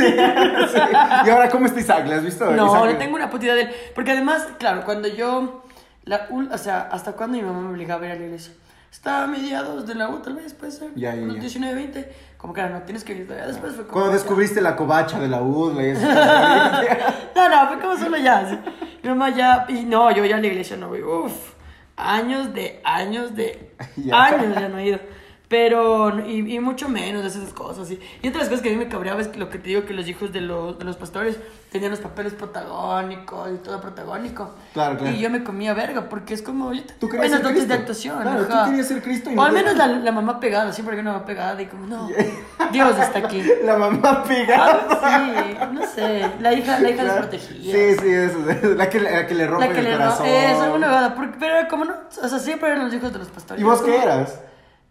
Y ahora, ¿cómo está Isaac? ¿Le has visto? No, Isaac? no tengo una puta idea de él. Porque además, claro, cuando yo. La, o sea, hasta cuando mi mamá me obligaba a ir a la iglesia. Estaba a mediados de la U, tal vez, puede ser. Ya, ya, ya. 19, 20. Como que no tienes que ir todavía. Después fue como. Cuando descubriste la covacha de la y eso. No, no, fue como solo ya. Mi mamá ya. Y no, yo ya a la iglesia no voy. Uf. Años de. Años de. Años ya no he ido. Pero, y, y mucho menos de esas cosas. Y, y otra de las cosas que a mí me cabreaba es que lo que te digo, que los hijos de los, de los pastores tenían los papeles protagónicos y todo protagónico. Claro, claro. Y yo me comía verga, porque es como. Yo te- Tú querías ser dotes de Cristo. actuación. Claro, tú querías ser Cristo y O no al menos la, la mamá pegada, siempre había una mamá pegada y como, no, Dios está aquí. La mamá pegada. Ah, sí, no sé, la hija, la hija Claro. desprotegida. Sí, sí, eso. es La que, la que le rompe La que el le corazón. Eso, alguna porque, pero como no, o sea, siempre eran los hijos de los pastores. ¿Y vos Como- qué eras?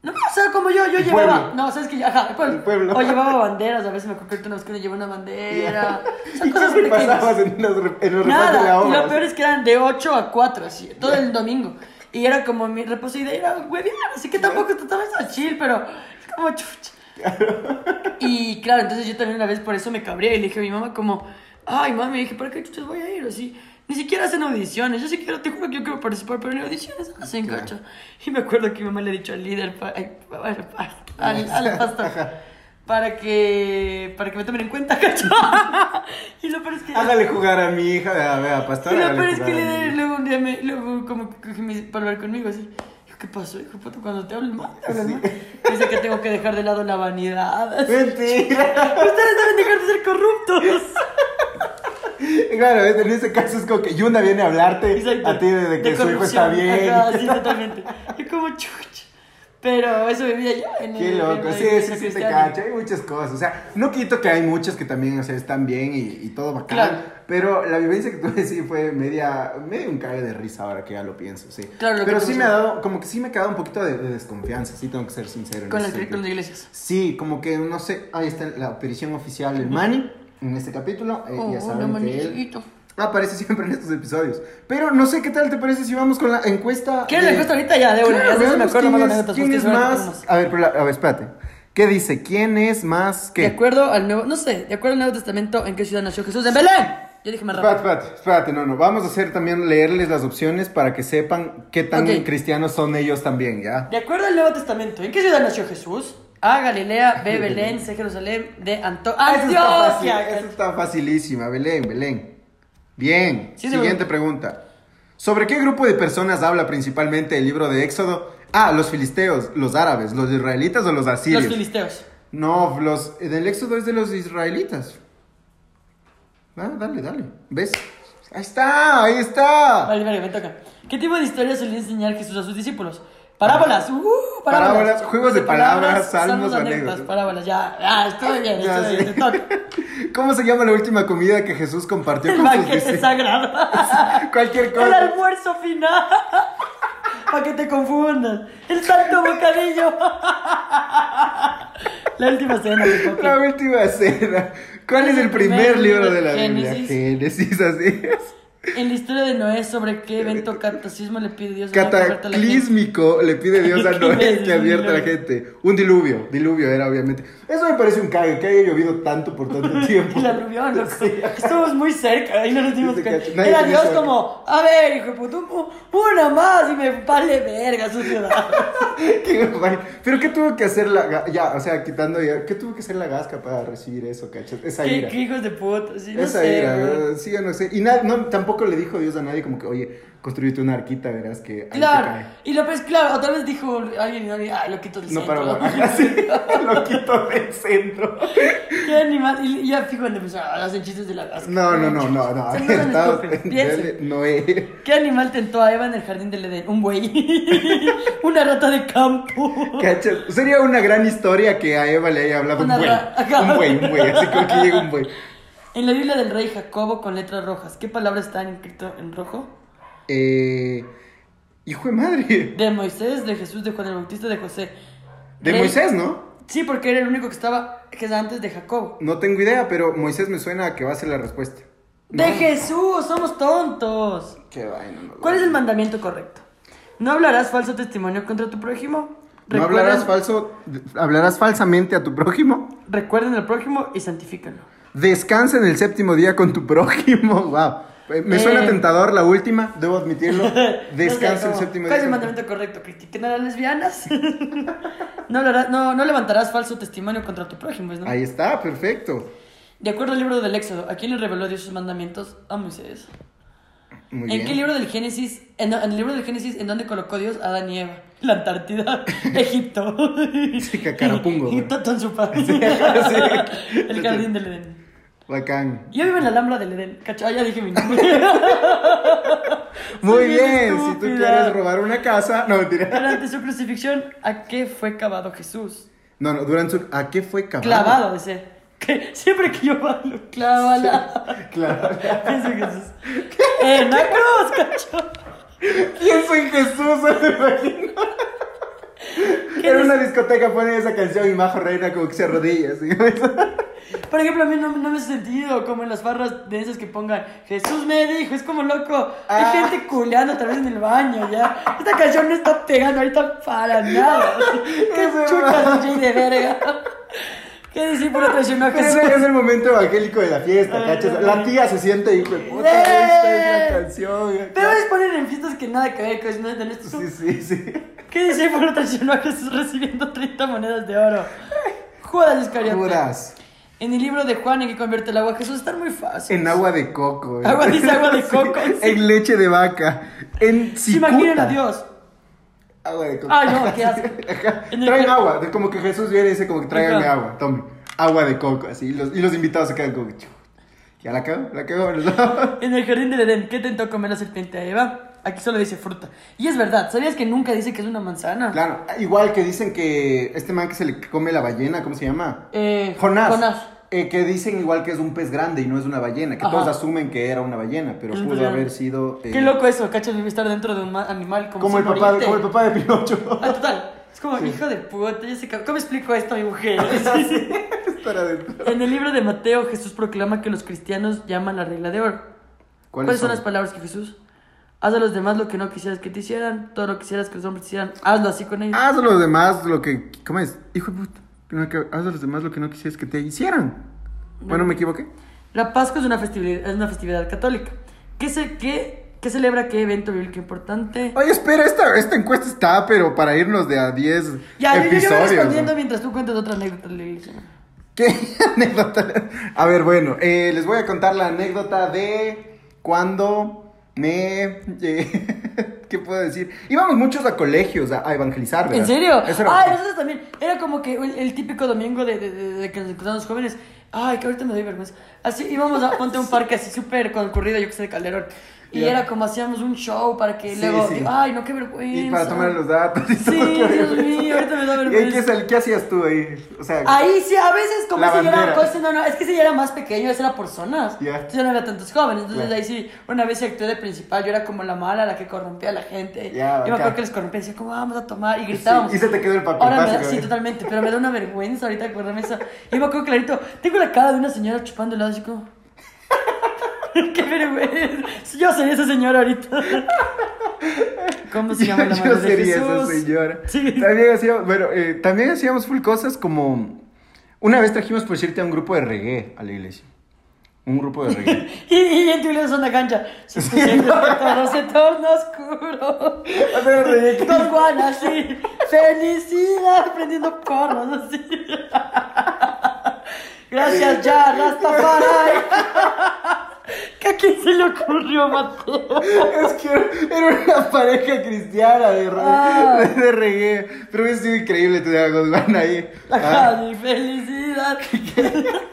No, o sea, como yo, yo El llevaba, pueblo. no, sabes que ajá, el pueblo. O llevaba banderas, a veces me acuerdo que una vez que llevó una bandera. ¿Y cosas qué pasabas en los, en los repasos de la Nada, y obra? lo peor es que eran de 8 a 4, así, todo el domingo. Y era como mi reposo y de ir a huevear, así que tampoco te tomas a chill, pero es como chucha. Y claro, entonces yo también una vez por eso me cabré y le dije a mi mamá como, ay mami, dije, ¿para qué chuchas voy a ir? Así, Ni siquiera hacen audiciones. Yo sí quiero, te juro que yo quiero participar, pero en audiciones hacen, cacho. Y me acuerdo que mi mamá le ha dicho al líder, pa- ay, pa- al, al pastor, para que, para que me tomen en cuenta, cacho. y lo peor es que... Hágale jugar a mi hija, a ver, a pastor. Y lo peor es que el líder luego un día me, luego como que me para hablar conmigo así. ¿qué pasó, hijo de puta? Cuando te hablan mal, mal. Dice que tengo que dejar de lado la vanidad. Mentira. Ustedes deben dejar de ser corruptos. Claro, en ese caso es como que Yuna viene a hablarte Exacto. a ti de, de que su hijo está bien. Ajá, sí, totalmente. Y como chuch. Pero eso vivía yo en Qué el- loco, en sí, sí, sí, te cacho, hay muchas cosas, o sea, no quito que hay muchas que también, o sea, están bien y, y todo bacán, Claro. pero la vivencia que tuve sí fue media, medio un cague de risa ahora que ya lo pienso, sí. Claro, lo que pero te sí me ha dado, como que sí me ha quedado un poquito de, de desconfianza, sí tengo que ser sincero. Con, ese la, sentido. con las iglesias. Sí, como que, no sé, ahí está la aparición oficial del Manny en este capítulo, eh, Oh, ya saben que él aparece siempre en estos episodios, pero no sé qué tal te parece si vamos con la encuesta. ¿Quieres la de- encuesta ahorita ya? De una, Claro, ya se me acuerdo quién más es- anécdotas. ¿Quién es más? A ver, pero la- a ver, espérate. ¿Qué dice? ¿Quién es más De qué? acuerdo al nuevo, no sé, de acuerdo al Nuevo Testamento, ¿en qué ciudad nació Jesús? ¡En Belén! Yo dije más Espérate, rápido. espérate, espérate, no, no. Vamos a hacer también leerles las opciones para que sepan qué tan Ok. cristianos son ellos también, ¿ya? De acuerdo al Nuevo Testamento, ¿en qué ciudad nació Jesús? A. Galilea, B. Belén, C. Jerusalén, D. Anto Ah, Eso está Antioquia. eso está facilísima, Belén, Belén. Bien, Sí, siguiente pregunta. ¿Sobre qué grupo de personas habla principalmente el libro de Éxodo? Ah, los filisteos, los árabes, los israelitas o los asirios. Los filisteos. No, los, del Éxodo es de los israelitas. Ah, dale, dale. ¿Ves? Ahí está, ahí está. Vale, vale, me toca. ¿Qué tipo de historia solía enseñar Jesús a sus discípulos? Parábolas, uh, Parábolas, parábolas. juegos de palabras, salmos, anécdotas. parábolas, ya, ya, estoy bien, Ya, estoy bien, te. ¿Cómo se llama la última comida que Jesús compartió El con sus banquete discípulos? sagrado. Cualquier El cosa. almuerzo final. Para que te confundas. El santo bocadillo. La última cena. La última cena. ¿Cuál es el primer libro de la Biblia? Génesis. Génesis, así es. En la historia de Noé, ¿sobre qué evento cataclismo le pide Dios la? Cataclísmico le pide Dios a ¿Qué Noé que advierta a la gente. Un diluvio, diluvio era obviamente. Eso me parece un cague, que haya llovido tanto por tanto tiempo. Aluvión, loco. Estamos muy cerca, ahí no nos dimos Sí, cuenta. Era Dios como, a ver, hijo de puta, un- una más y me vale verga su ciudad. Pero ¿qué tuvo que hacer la ya, o sea, quitando ya, ¿qué tuvo que hacer la gasca para recibir eso, cachas? Esa ¿Qué, ira. qué hijos de puta, sí, no Esa sé, ira, sí, yo no sé. Y na- no, tampoco le dijo Dios a nadie como que, oye, construyete una arquita, verás que ahí te Claro, cae. y lo pues claro, otra vez dijo alguien, alguien, ay, lo quito del No centro. para Así, lo quito del centro. Qué animal, y ya fijo cuando empezó, ah, hacen chistes de la gasca. No, no, no, no, no. Dan Estaba-. Noé. ¿Qué animal tentó a Eva en el jardín del Edén? Un buey. Una rata de campo. ¿Cachas? Sería una gran historia que a Eva le haya hablado Una un buey. Un buey, un buey. Así como que llega un buey. En la Biblia del rey Jacobo con letras rojas, ¿qué palabra está escrito en rojo? Eh, hijo de madre. De Moisés, de Jesús, de Juan el Bautista, de José. De Rey- Moisés, ¿no? Sí, porque era el único que estaba, que es antes de Jacobo. No tengo idea, pero Moisés me suena a que va a ser la respuesta. De Jesús, somos tontos. Qué vaina, no. ¿Cuál es el mandamiento correcto? No hablarás falso testimonio contra tu prójimo. ¿No hablarás falso, hablarás falsamente a tu prójimo? Recuerden al prójimo y santifícalo. Descansa en el séptimo día con tu prójimo. Wow. Me suena Eh. tentador la última, debo admitirlo. Descansa No el sé, séptimo ¿Cuál día. es el mandamiento correcto? ¿Critiquen a las lesbianas? no, hablarás- no, no levantarás falso testimonio contra tu prójimo, ¿no? Ahí está, perfecto. De acuerdo al libro del Éxodo, ¿a quién le reveló Dios sus mandamientos? A Moisés. Muy ¿En bien. qué libro del Génesis, en, en el libro del Génesis, en dónde colocó Dios a Adán y Eva? La Antártida, Egipto. Sí, Cacarapungo, Y. Totonsupa. sí. El jardín del Edén. Bacán. Yo vivo en la Alhambra del Edén. Cacho, ah, ya dije mi nombre. Muy bien si tú quieres robar una casa. No, mentira. Durante su crucifixión, ¿a qué fue clavado Jesús? No, no, durante su. ¿A qué fue clavado? Clavado, ser. Que siempre que yo hablo, clávala. Claro. Pienso en Jesús. En la cruz, cacho. Pienso en Jesús, me imagino. ¿Qué En una discoteca ponen esa canción y Majo Reina como que se arrodilla. Por ejemplo, a mí no, no me he sentido como en las farras de esas que pongan Jesús me dijo, es como loco. Hay Ah. gente culeando tal vez en el baño ya. Esta canción no está pegando ahorita para nada. Qué chucha. DJ de verga. ¿Qué discípulo traicionó a Jesús? ese es el momento evangélico de la fiesta, ¿cachas? La tía se siente y fue puta, esta es la canción. Pero es poner en fiestas que nada que ver con no es de esto. Sí, sí, sí. ¿Qué discípulo traicionó a Jesús recibiendo 30 monedas de oro? Judas Iscariote. Judas. En el libro de Juan en que convierte el agua a Jesús está muy fácil. En agua de coco. ¿eh? Agua, dice agua de coco, sí. En leche de vaca. En Se cicuta. imaginen a Dios. Agua de coco. Ay, no, qué el Traen agua. de- Como que Jesús viene y dice como que tráiganme agua. Tome. Agua de coco. Así. Y los, y los invitados se quedan como que... "Chu, Ya la cago, la cago. En el jardín del Edén, ¿qué tentó comer la serpiente a Eva? Aquí solo dice fruta. Y es verdad, ¿sabías que nunca dice que es una manzana? Claro. Igual que dicen que este man que se le come la ballena, ¿cómo se llama? Eh, Jonás. Jonás. Eh, que dicen igual que es un pez grande y no es una ballena. Que Ajá. todos asumen que era una ballena, pero pudo pez haber grande. sido. eh, Qué loco eso, ¿cachas? Debe estar dentro de un ma- animal como, Como el, sin papá, morirte. como el papá de Pinocho. Ah, total. Es como, Sí. hijo de puta, sé que- ¿Cómo explico esto a mi mujer? Estar adentro. en el libro de Mateo, Jesús proclama que los cristianos llaman la regla de oro. ¿Cuáles, son las palabras que Jesús? Haz a los demás lo que no quisieras que te hicieran, todo lo que quisieras que los hombres te hicieran, hazlo así con ellos. Haz a los demás lo que. ¿Cómo es? Hijo de puta. Haz a los demás lo que no quisieras que te hicieran. Bueno, me equivoqué. La Pascua es una festividad, es una festividad católica. ¿Qué, se, qué, qué celebra qué evento bíblico importante? Oye, espera, esta, esta encuesta está, pero para irnos de a 10 Ya, yo, yo voy episodios. respondiendo ¿no? mientras tú cuentas otra anécdota. ¿Qué anécdota? A ver, bueno, eh, les voy a contar la anécdota de cuando me... eh, ¿Qué puedo decir? Íbamos muchos a colegios a, a evangelizar, ¿verdad? ¿En serio? Eso era- Ay, nosotros también. Era como que el, el típico domingo de, de- de- de que nos encontramos jóvenes. Ay, que ahorita me doy vergüenza. Así íbamos a ponte un parque así súper concurrido, yo que sé, de Calderón. Y Ya. era como hacíamos un show para que Sí, luego. sí. Ay, no, qué vergüenza. Y para tomar los datos y Sí, todo. qué Dios mío, ahorita me da ¿Y vergüenza. qué, sal- qué hacías tú ahí? O sea, Ahí sí, a veces como si era cosa, no, no, es que si ya era más pequeño, era por zonas. Ya. Entonces ya no había tantos jóvenes. Entonces Claro. ahí sí, una vez actué de principal, yo era como la mala, la que corrompía a la gente. Ya, yo me bacán. acuerdo que les corrompía, decía, ¿cómo vamos a tomar? Y gritábamos. Sí, y se te quedó el papel Ahora me da, básico, sí, totalmente, pero me da una vergüenza ahorita acordarme eso. Y me acuerdo clarito, tengo la cara de una señora chupando helado así como... ¡Qué vergüenza! Yo sería esa señora ahorita. ¿Cómo se llama la madre Yo de sería esa Jesús? señora. Sí. También hacíamos, bueno, eh, también hacíamos full cosas como... Una vez trajimos, por decirte, a un grupo de reggae a la iglesia. Un grupo de reggae. Y, y en tu iglesia son la cancha. Tú sientes que todo se torna oscuro. Hacer reggae. Con Juan así. Felicidad. Prendiendo porros así. Gracias ya, Rastafari. ¿Que ¿A quién se le ocurrió, Mateo? Es que era una pareja cristiana de, re- Ah. de, de reggae. Pero hubiera sido increíble tener a Guzmán ahí. Ajá, Ah, mi felicidad.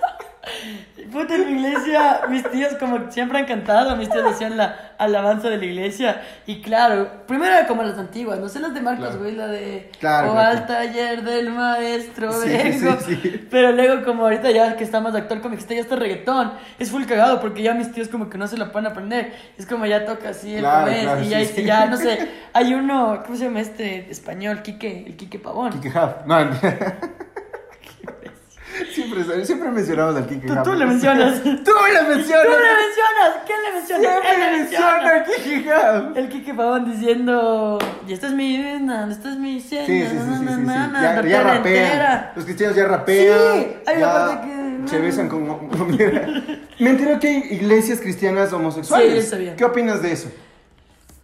Puta, en mi iglesia, mis tíos como siempre han cantado, mis tíos decían la alabanza de la iglesia. Y claro, primero era como las antiguas, no sé las de Marcos, Claro. güey, la de Claro, O claro. al taller del maestro Sí, vengo. sí, sí. Pero luego como ahorita ya que está más actual, como que está ya este reggaetón, es full cagado porque ya mis tíos como que no se lo pueden aprender. Es como ya toca así el mes y ya, y ya, no sé, hay uno, ¿cómo se llama este español? Quique, el Quique Pavón. Kike Huff. No, siempre, siempre mencionamos al Kike Tú, le mencionas. ¡Tú le mencionas! ¡Tú le mencionas! ¿Quién le menciona? Siempre Él le menciona al Kike. El Kike Pavón diciendo, y esta es mi vida, esta es mi cena, Sí, sí, sí, sí, Ya, ya rapean. Los cristianos ya rapean. Sí, hay una parte que- Se besan con... Me enteré que hay iglesias cristianas homosexuales. Sí, yo sabía. ¿Qué opinas de eso?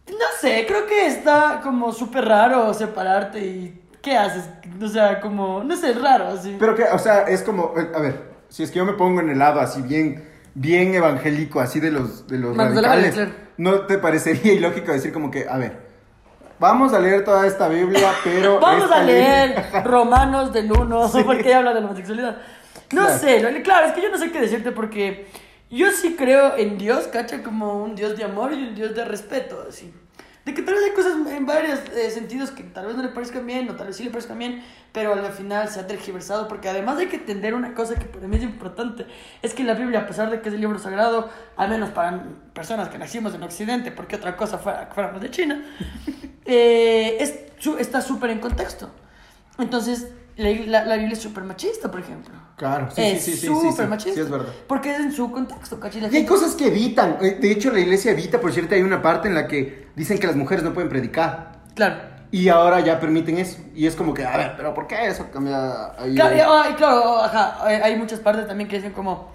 No sé, creo que está como súper raro separarte y ¿qué haces? O sea, como, no sé, es raro así. Pero que, o sea, es como... eh, A ver, si es que yo me pongo en el lado así bien... Bien evangélico, así de los, de los radicales. ¿No te parecería ilógico decir como que, a ver, vamos a leer toda esta Biblia, pero... Vamos a leer Romanos del 1, porque habla de la homosexualidad. No Claro. sé, lo- claro, es que yo no sé qué decirte porque yo sí creo en Dios, cacha, como un Dios de amor y un Dios de respeto, así. De que tal vez hay cosas en varios eh, sentidos que tal vez no le parezcan bien o tal vez sí le parezcan bien, pero al final se ha tergiversado porque además hay que entender una cosa que para mí es importante, es que la Biblia, a pesar de que es el libro sagrado, al menos para personas que nacimos en Occidente, porque otra cosa fuera fuéramos de China, eh, es, está súper en contexto. Entonces, la, la- la Biblia es súper machista, por ejemplo. Claro, sí, es sí, sí, sí, súper sí, sí, machista. sí, es verdad. Porque es en su contexto, ¿cachai? Y hay cosas que evitan. Eh, De hecho, la iglesia evita, por cierto, hay una parte en la que dicen que las mujeres no pueden predicar. Claro. Y ahora ya permiten eso. Y es como que, a ver, pero ¿por qué eso cambia ahí? Claro, y- y claro, ajá, hay hay muchas partes también que dicen como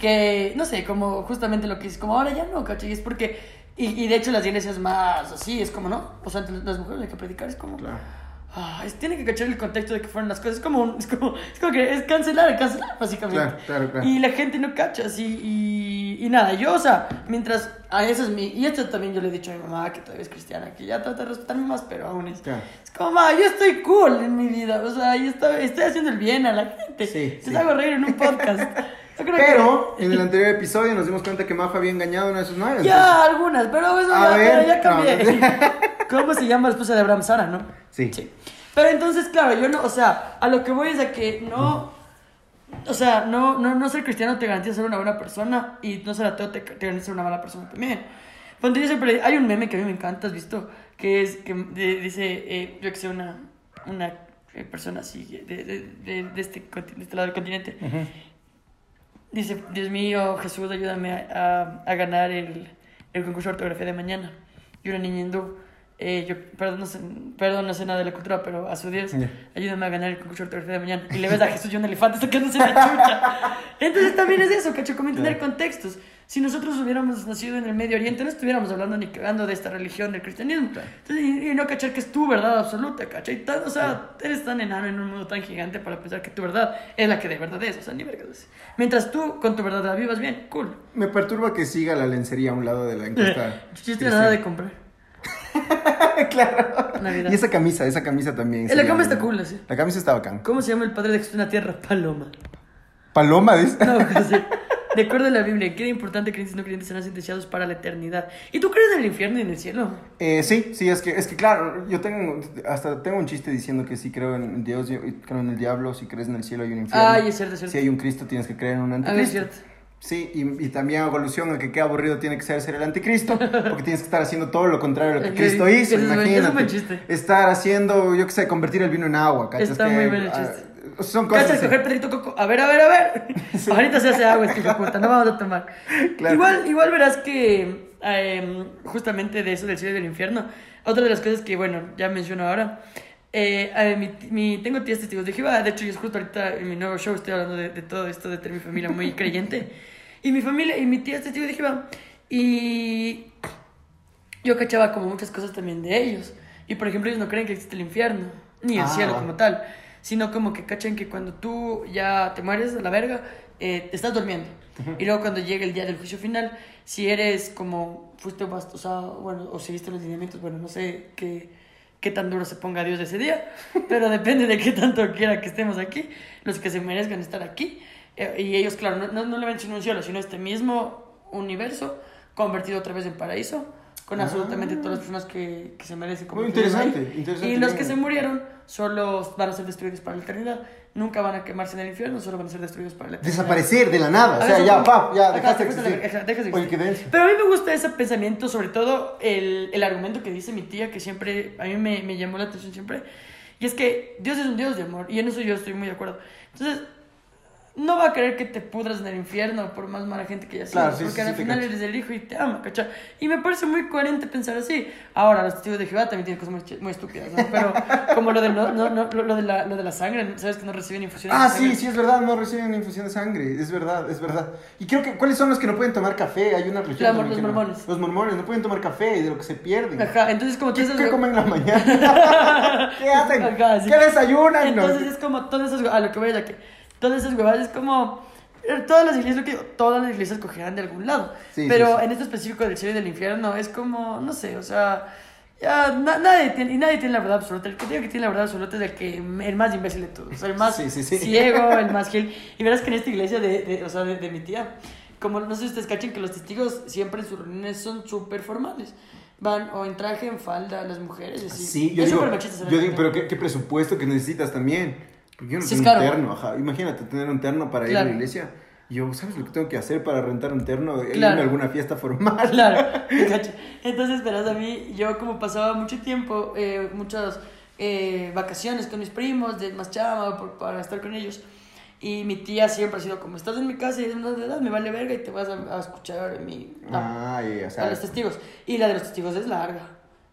que, no sé, como justamente lo que es como ahora ya no, ¿cachai? Es porque, y, y de hecho las iglesias más así, es como, ¿no? O sea, las mujeres hay que predicar, es como... Claro. Ah, es, tiene que cachar el contexto de que fueron las cosas. Es como, un- es como, es como que es cancelar, cancelar, básicamente. Claro, claro, claro. Y la gente no cacha, así. Y, y nada, yo, o sea, mientras. A eso es mi. Y esto también yo le he dicho a mi mamá, que todavía es cristiana, que ya trata de respetarme más, pero aún es. Es como, mamá, yo estoy cool en mi vida. O sea, yo estoy, estoy haciendo el bien a la gente. Sí, Les sí. hago reír en un podcast. Pero en el anterior episodio nos dimos cuenta que Mafa había engañado a una de sus novias. Ya, algunas, pero eso ya, ver, pero ya no, cambié. ¿Cómo se llama la esposa de Abraham Sara, no? Sí. Sí. Pero entonces, claro, yo no, o sea, a lo que voy es a que no, o sea, no, no, no ser cristiano te garantiza ser una buena persona y no ser ateo te, te garantiza ser una mala persona también. Ponte, yo siempre, hay un meme que a mí me encanta, ¿has visto? Que es, que de- dice, eh, yo que sé, una, una persona así de, de, de, de este, este lado del continente. Dice, Dios mío, Jesús, ayúdame a, a, a ganar el, el concurso de ortografía de mañana. Y una niña hindú, eh, yo, perdón no, sé, perdón, no sé nada de la cultura, pero a su Dios, ayúdame a ganar el concurso de ortografía de mañana. Y le ves a Jesús y un elefante sacándose la chucha. Entonces también es eso, cacho, como entender Claro. contextos. Si nosotros hubiéramos nacido en el Medio Oriente, no estuviéramos hablando ni cagando de esta religión del cristianismo. Entonces, y, y no cachar que es tu verdad absoluta, cacho. Y tan- o sea, eres tan enano en un mundo tan gigante para pensar que tu verdad es la que de verdad es. O sea, ni vergas. Mientras tú con tu verdad la vivas bien, cool. Me perturba que siga la lencería a un lado de la encuesta. Yo estoy nada de comprar. claro. Navidad. Y esa camisa, esa camisa también. La cama está cool, así. La camisa está bacán. ¿Cómo se llama el padre de Jesús en la tierra? Paloma. Paloma, dice. No, José. De acuerdo a la Biblia, ¿qué importante creyentes y no creyentes serán sentenciados para la eternidad? ¿Y tú crees en el infierno y en el cielo? Eh, sí, sí, es que, es que claro, yo tengo, hasta tengo un chiste diciendo que si creo en Dios, yo creo en el diablo, si crees en el cielo hay un infierno. Ay, es cierto, es cierto. Si hay un Cristo, tienes que creer en un A ver, es anticristo. cierto. Sí, y, y también hago alusión a que qué aburrido tiene que ser ser el anticristo, porque tienes que estar haciendo todo lo contrario a lo que Cristo hizo, ese es un imagínate. buen chiste. Estar haciendo, yo qué sé, convertir el vino en agua, ¿cachas? Está Que, muy bien el ah, chiste. Son cosas Cacha, coger Pedrito Coco. A ver, a ver, a ver. Ahorita se hace agua, este puta. No vamos a tomar. Claro. Igual, igual verás que eh, justamente de eso del cielo y del infierno, otra de las cosas que, bueno, ya menciono ahora. eh, eh, mi, mi- tengo tías testigos de Jehová. De hecho, yo justo ahorita en mi nuevo show estoy hablando de, de todo esto, de tener mi familia muy creyente. Y mi familia, y mi tía es testigo de Jehová. Y yo cachaba como muchas cosas también de ellos. Y por ejemplo, ellos no creen que existe el infierno, ni el Ah, cielo va. como tal, sino como que cachan que cuando tú ya te mueres a la verga, eh, te estás durmiendo. Y luego cuando llega el día del juicio final, si eres como, fuiste bast- o sea, bueno, o seguiste los lineamientos, bueno, no sé qué, qué tan duro se ponga Dios ese día, pero depende de qué tanto quiera que estemos aquí, los que se merezcan estar aquí. Eh, y ellos, claro, no, no, no le ven sino un cielo, sino este mismo universo convertido otra vez en paraíso, con Ah. absolutamente todas las personas que, que se merecen. Muy convertirse ahí. interesante, interesante, Y los que se murieron solo van a ser destruidos para la eternidad. Nunca van a quemarse en el infierno, solo van a ser destruidos para la eternidad. Desaparecer de la nada, o sea, ya, son- pa, ya, dejaste de existir. dejas de. Pero a mí me gusta ese pensamiento, sobre todo el, el argumento que dice mi tía, que siempre a mí me, me llamó la atención siempre. Y es que Dios es un Dios de amor, y en eso yo estoy muy de acuerdo. Entonces, no va a querer que te pudras en el infierno por más mala gente que haya sido, Claro, sí, porque sí, al sí, final eres el hijo y te ama, ¿cachai? Y me parece muy coherente pensar así. Ahora, los testigos de Jehová también tienen cosas muy, muy estúpidas, ¿no? Pero como lo de, no, no, no, lo, de la, lo de la sangre, ¿sabes que no reciben infusiones? Ah, de sangre? sí, sí, es verdad, no reciben infusión de sangre, es verdad, es verdad. Y creo que, ¿cuáles son los que no pueden tomar café? Hay una religión La- los mormones. Los mormones no pueden tomar café y de lo que se pierden. Ajá, entonces como ¿Qué, qué comen en la mañana? ¿Qué hacen? Ajá. ¿Qué desayunan? No. Entonces es como todas esas a lo que voy a que todas esas huevadas es como eh, todas las iglesias lo que digo, todas las iglesias cogerán de algún lado. Sí, pero sí, sí. en esto específico del cielo y del infierno es como no sé, o sea, ya na- nadie tiene y nadie tiene la verdad absoluta. El que diga que tiene la verdad absoluta es el que el más imbécil de todos, o sea, el más ciego, el más gil. Y verás que en esta iglesia de, de- o sea, de, de mi tía, como no sé si ustedes cachen que los testigos siempre en sus reuniones son súper formales. Van o en traje, en falda, las mujeres, así. Sí, yo Es digo, yo digo, pero ¿qué, qué presupuesto que necesitas también. Porque yo no Sí, tengo un caro. terno, ajá. Imagínate tener un terno para ir Claro. a la iglesia. Y Yo, ¿sabes lo que tengo que hacer para rentar un terno? Claro. Irme a alguna fiesta formal. Claro. Entonces, verás, a mí, yo como pasaba mucho tiempo, eh, muchas eh, vacaciones con mis primos, de más chama, por- para estar con ellos. Y mi tía siempre ha sido como, estás en mi casa y es menor de edad, me vale verga y te vas a, a escuchar mi, a, Ah, o a sea, los testigos. Y la de los testigos es larga.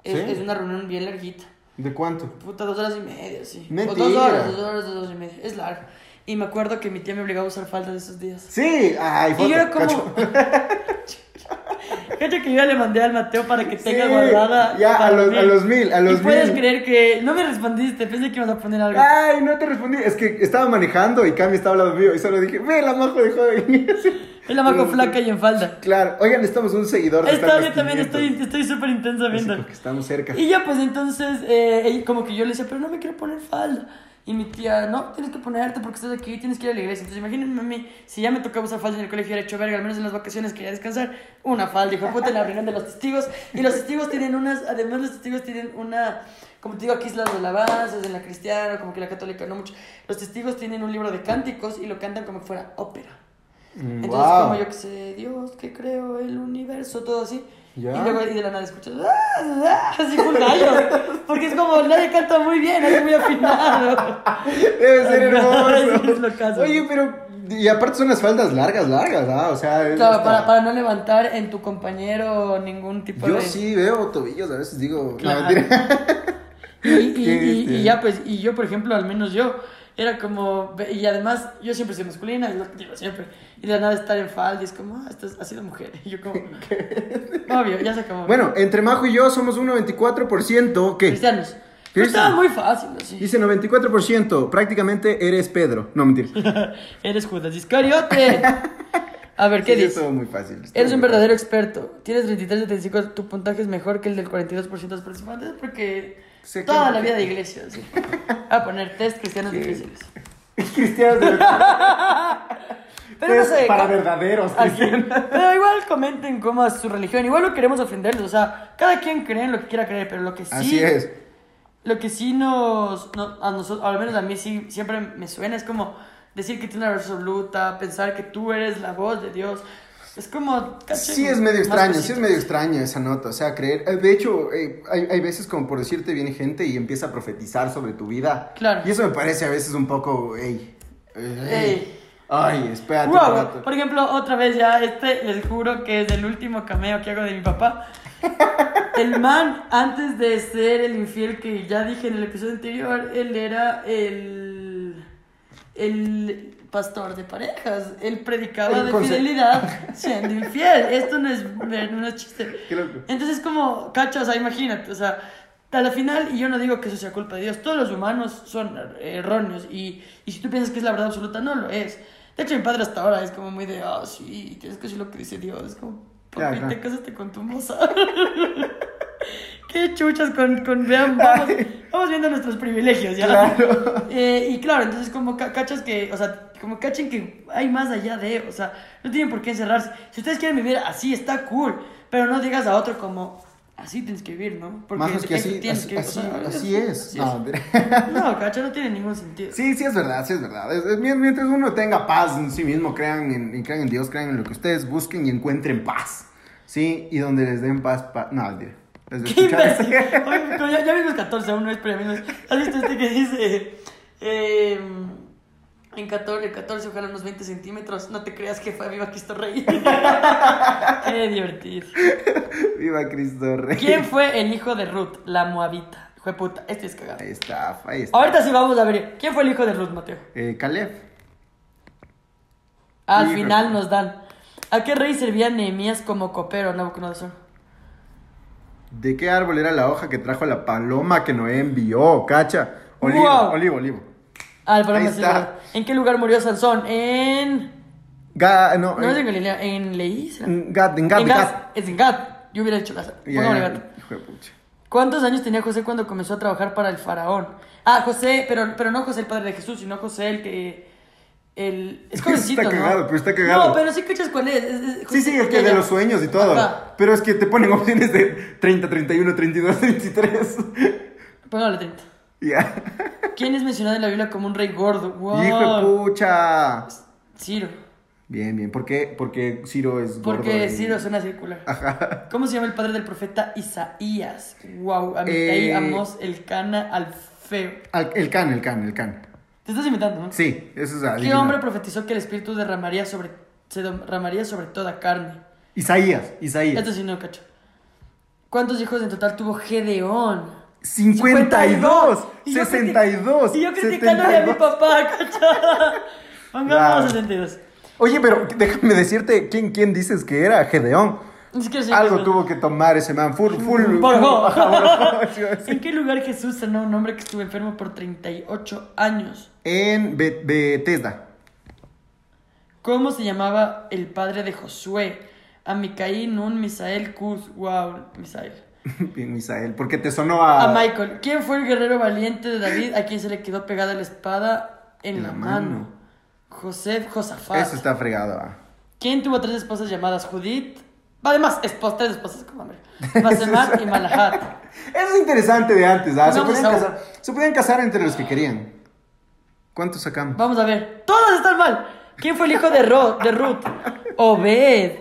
Es, ¿Sí? es una reunión bien larguita. ¿De cuánto? Puta, dos horas y media, sí. O Mentira. dos horas, dos horas, dos horas y media. Es largo. Y me acuerdo que mi tía me obligaba a usar falda de esos días. Sí, ay, Y foto, yo era como. cacho. Que yo ya le mandé al Mateo para que tenga Sí, guardada. ya, a los- dormir. a los mil, a los Y puedes mil. creer que. No me respondiste, pensé que ibas a poner algo. Ay, no te respondí. Es que estaba manejando y Cami estaba al lado mío y solo dije, ve, la majo dejó de venir. Es la maco flaca y en falda. Claro, oigan, necesitamos un seguidor de Está bien, también estoy estoy súper intensa viendo. porque estamos cerca. Y ya, pues entonces, eh, como que yo le decía, pero no me quiero poner falda. Y mi tía, no, tienes que ponerte porque estás aquí, tienes que ir a la iglesia. Entonces, imagínense a mí, si ya me tocaba usar falda en el colegio, era hecho verga, al menos en las vacaciones quería descansar, una falda, hijo puta, en la reunión de los testigos. Y los testigos tienen unas, además los testigos tienen una, como te digo, aquí es las de alabanzas, en la cristiana, como que la católica no mucho. Los testigos tienen un libro de cánticos y lo cantan como que fuera ópera. Entonces, wow. como yo que sé, Dios que creo el universo, todo así. Ya. Y luego y de la nada escuchas, "Ah, ah", así full gallo. Porque es como, nadie canta muy bien, nadie es muy afinado. Debe ser hermoso. Oye, pero. Y aparte son las faldas largas, largas, ¿ah? O sea. Claro, hasta- para, para no levantar en tu compañero ningún tipo Yo de. sí veo tobillos, a veces digo. Claro. No, mentira. Y, y, Qué y- y bestia. ya, pues, y yo, por ejemplo, al menos yo, era como, y además, yo siempre soy masculina, es lo que digo siempre, y de nada estar en falda, y es como, ah, estás, has sido mujer, y yo como, obvio, ya se acabó. Bueno, entre Majo y yo somos un 94%. ¿Qué? Cristianos. Pero estaba muy fácil, así. Dice 94%. Prácticamente eres Pedro. No, mentira. Eres Judas Iscariote. A ver, ¿qué Sí, dice? estuvo muy fácil. Eres un verdadero experto. Tienes 33 de 35, tu puntaje es mejor que el del 42% de los participantes porque Sé toda la vida de iglesia, sí. A poner test cristianos difíciles. Cristianos de Pero no Test sé. para verdaderos cristianos. Pero igual comenten cómo es su religión. Igual no queremos ofenderlos. O sea, cada quien cree en lo que quiera creer, pero lo que sí. Así es. Lo que sí nos, no- a nosotros, al menos a mí sí siempre me suena, es como decir que tienes una absoluta, pensar que tú eres la voz de Dios. Es como... caché, Sí es medio extraño, sí es medio extraño esa nota, o sea, creer, eh, de hecho, eh, hay, hay veces como por decirte viene gente y empieza a profetizar sobre tu vida. Claro. Y eso me parece a veces un poco, ey, ey, Ey. ay, espérate Wow, un rato. Por ejemplo, otra vez ya, este les juro que es el último cameo que hago de mi papá. El man, antes de ser el infiel que ya dije en el episodio anterior, él era el. el pastor de parejas. Él predicaba de fidelidad siendo infiel. Esto no es, no es chiste. Qué loco. Entonces, como, cacho, o sea, imagínate, o sea, a la final, y yo no digo que eso sea culpa de Dios, todos los humanos son erróneos, y, y si tú piensas que es la verdad absoluta, no lo es. De hecho, mi padre hasta ahora es como muy de, ah, sí, tienes que decir lo que dice Dios. Es como, papi, Claro. te casaste con tu moza. Qué chuchas con, con vean, vamos, vamos viendo nuestros privilegios, ¿ya? Claro. Eh, y claro, entonces como ca- cachas que, o sea, como cachen que hay más allá de, o sea, no tienen por qué encerrarse. Si ustedes quieren vivir así, está cool, pero no digas a otro como, así tienes que vivir, ¿no? Majo, es que así, tienes así, que- o así, sea, así es. No. No, cacha, no tiene ningún sentido. Sí, sí es verdad, sí es verdad. Es- es- mientras uno tenga paz en sí mismo, crean en, crean en Dios, crean en lo que ustedes busquen y encuentren paz. Sí, y donde les den paz, pa- no, mentira. A ¡Qué! Oye, como ya, ya vimos 14 aún, no es premio. ¿Has visto este que dice... eh, en 14, 14, ojalá unos 20 centímetros. No te creas que fue Viva Cristo Rey. Qué divertido. Viva Cristo Rey. ¿Quién fue el hijo de Ruth, la moabita? De puta, este es cagado. Ahí está, ahí está. Ahorita sí vamos a ver. ¿Quién fue el hijo de Ruth, Mateo? Eh, Caleb. Al Hijo. final nos dan. ¿A qué rey servía Nehemías como copero, Nabucodonosor? ¿De qué árbol era la hoja que trajo la paloma que Noé envió? Cacha. Olivo, Wow. olivo, olivo. Ah, el paloma Ahí está. ¿En qué lugar murió Sansón? En... Ga, no, No es eh, en Galilea, en Leí. ¿será? en Gad, en Gad, en. Gad. Es en Gad. Yo hubiera hecho Gaza. Gad. hijo de pucha. ¿Cuántos años tenía José cuando comenzó a trabajar para el faraón? Ah, José, pero, pero no José el padre de Jesús, sino José el que... El... Es jovencito, Está ¿no? cagado, pero está cagado. No, pero sí cachas cuál es. es- es Sí, sí, el que de los sueños y todo. Ajá. Pero es que te ponen opciones de 30, 31, 32, 23. Póngale 30. Ya. ¿Quién es mencionado en la Biblia como un rey gordo? Wow. Hijo de pucha. Ciro. Bien, bien. ¿Por qué? Porque Ciro es gordo. Porque y- Ciro suena circular. Ajá. ¿Cómo se llama el padre del profeta Isaías? Wow, a mí Eh. Amos, el cana, al feo. Al- el can, el can, el can. Te estás inventando, ¿no? Sí, eso es ¿Qué adivinar. hombre profetizó que el espíritu derramaría sobre, se derramaría sobre toda carne? Isaías, Isaías. Esto sí no cacho. ¿Cuántos hijos en total tuvo Gedeón? 52, Y yo 62. Y yo criticándole a mi 72. papá, ¿cachai? Pongamos Wow. 62. Oye, pero déjame decirte, ¿quién, quién dices que era? Gedeón. Ni siquiera sé Algo qué- tuvo que tomar ese man. Full, full. Borjó. Sí, sí. ¿En qué lugar Jesús sanó a un hombre que estuvo enfermo por 38 años? En Be- Bethesda. ¿Cómo se llamaba el padre de Josué? Amicaí, Nun, Misael, Cus. Wow, Misael. Bien, Misael, porque te sonó a. A Michael. ¿Quién fue el guerrero valiente de David a quien se le quedó pegada la espada en la, La mano? mano. José Josafat. Eso está fregado. ah. ¿Quién tuvo tres esposas llamadas Judith? Además, esposas, tres esposas con nombre. Basemat y Malahat. Eso es interesante de antes, ¿ah? Se podían, casar, se podían casar entre los que querían. ¿Cuántos sacamos? Vamos a ver. Todos están mal. ¿Quién fue el hijo de, Ro- de Ruth? Obed.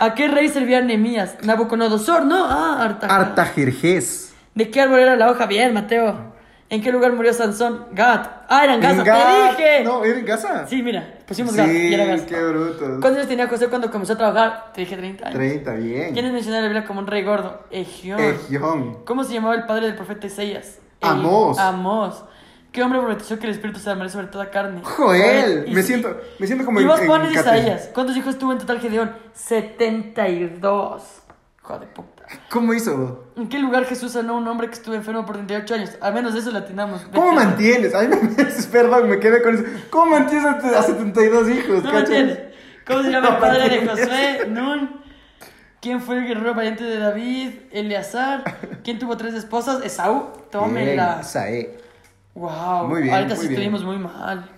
¿A qué rey servía Nehemías? Nabucodonosor, ¿no? Ah. Artajerjes. ¿De qué árbol era la hoja? Bien, Mateo. ¿En qué lugar murió Sansón? Gat. Ah, era en Gaza, En te Gat- dije. No, ¿era en Gaza? Sí, mira, pusimos Sí, Gat y era Gaza. qué bruto. ¿Cuántos años tenía José cuando comenzó a trabajar? Te dije 30 años. 30, bien. ¿Quién es mencionado en la Biblia como un rey gordo? Egión. Egión. ¿Cómo se llamaba el padre del profeta Isaías? Amós. Amós. ¿Qué hombre profetizó que el Espíritu se derramaría sobre toda carne? Joel. Me sí. siento, me siento como Y vos en pones. Isaías. ¿Cuántos hijos tuvo en total Gedeón? 72. Joder. ¿Cómo hizo? ¿En qué lugar Jesús sanó a un hombre que estuvo enfermo por 38 años? Al menos eso lo atinamos. ¿Cómo mantienes? Ay, me, perdón, me quedé con eso. ¿Cómo mantienes a, a 72 hijos? No entiendes. ¿Cómo se llama el padre de. Josué? Nun. ¿Quién fue el guerrero valiente de David? Eleazar. ¿Quién tuvo tres esposas? Esaú. Tómela. Bien, Saé. Wow. Muy bien, Ahorita muy sí bien. estuvimos muy mal.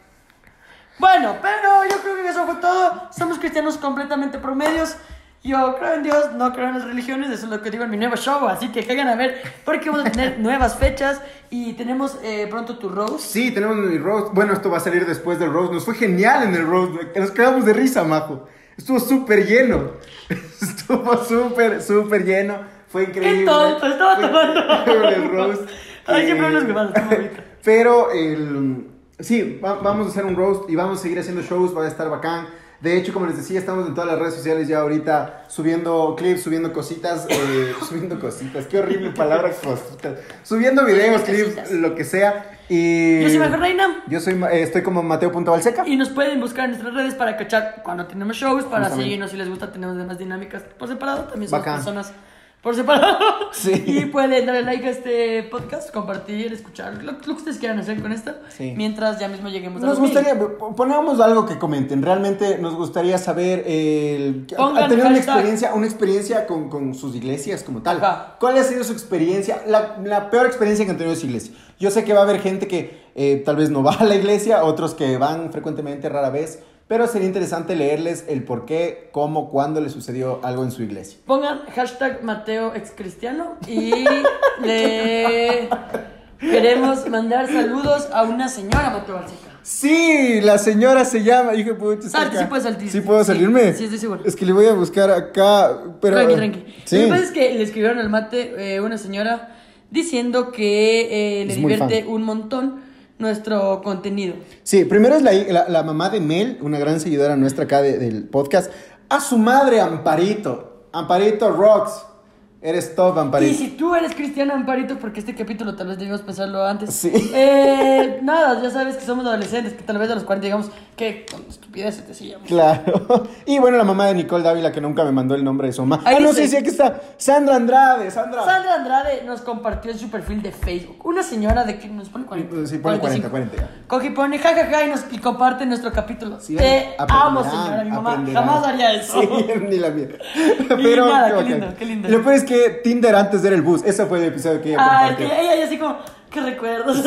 Bueno, pero yo creo que eso fue todo. Somos cristianos completamente promedios. Yo creo en Dios, no creo en las religiones, eso es lo que digo en mi nuevo show, así que caigan a ver porque vamos a tener nuevas fechas y tenemos eh, pronto tu roast. Sí, tenemos mi roast. Bueno, esto va a salir después del roast. Nos fue genial en el roast. Nos quedamos de risa, majo. Estuvo súper lleno. Estuvo súper, súper lleno. Fue increíble. tonto, estaba Fue tomando. el roast. Ay, siempre Eh, hablas está bonito. Pero el, sí, va- vamos a hacer un roast y vamos a seguir haciendo shows, va a estar bacán. De hecho, como les decía, estamos en todas las redes sociales ya ahorita subiendo clips, subiendo cositas, eh, subiendo cositas, qué horrible palabra, cositas. Subiendo videos, clips, lo que sea. Y Yo soy Majo Reina Yo soy, eh, estoy como Mateo.valseca. y nos pueden buscar en nuestras redes para cachar cuando tenemos shows, para seguirnos si les gusta, tenemos demás dinámicas por separado, también somos Bacán. personas por separado. Sí. Y pueden darle like a este podcast, compartir, escuchar, lo, lo que ustedes quieran hacer con esto, Sí. mientras ya mismo lleguemos a Nos los gustaría, po- ponemos algo que comenten. Realmente nos gustaría saber el, Pongan tener una experiencia, una experiencia con, con sus iglesias como tal. Ajá. ¿Cuál ha sido su experiencia? La, la peor experiencia que han tenido en su iglesia. Yo sé que va a haber gente que eh, tal vez no va a la iglesia, otros que van frecuentemente, rara vez. Pero sería interesante leerles el por qué, cómo, cuándo le sucedió algo en su iglesia. Pongan hashtag Mateo excristiano y le queremos mandar saludos a una señora Mateo Balseca. Sí, la señora se llama, hijo. Salte, acá. sí puedes salir. ¿Sí puedo Sí, salirme? sí, estoy seguro. Es que le voy a buscar acá, pero... Tranqui, tranqui. Sí. Lo que pasa es que le escribieron al mate eh, una señora diciendo que eh, le Es divierte un montón nuestro contenido. Sí, primero es la, la- mamá de Mel, una gran seguidora nuestra acá de- del podcast. A su madre, Amparito. Amparito Rocks. Eres top, Y Amparito. si tú eres cristiana, Amparito, porque este capítulo tal vez debimos pensarlo antes. Sí. Eh, nada, ya sabes que somos adolescentes, que tal vez a los 40 digamos que con estupideces decíamos. Claro. Y bueno, la mamá de Nicole Dávila, que nunca me mandó el nombre de su mamá. Ahí ah, no, dice- sí, sí, aquí está. Sandra Andrade, Sandra. Sandra Andrade nos compartió en su perfil de Facebook. Una señora de que nos pone 40. Sí, pone 40, 45. 40. Coge y pone jajaja y, nos, y comparte nuestro capítulo. Sí, Te amo, señora. Mi mamá jamás haría eso. Sí, ni la mía. Y nada, qué bacán. lindo, qué lindo. Y lo peor es que Tinder antes era el bus. Ese fue el episodio que ella Ay, compartió. que ella ya así como, qué recuerdos.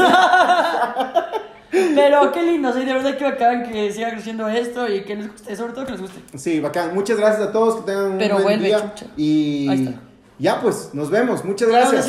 Pero qué lindo, sí, de verdad que bacán que siga creciendo esto y que les guste, sobre todo que les guste. Sí, bacán. Muchas gracias a todos. Que tengan un Pero buen vuelve, día. chucha. Y Ahí está. ya, pues, nos vemos. Muchas gracias.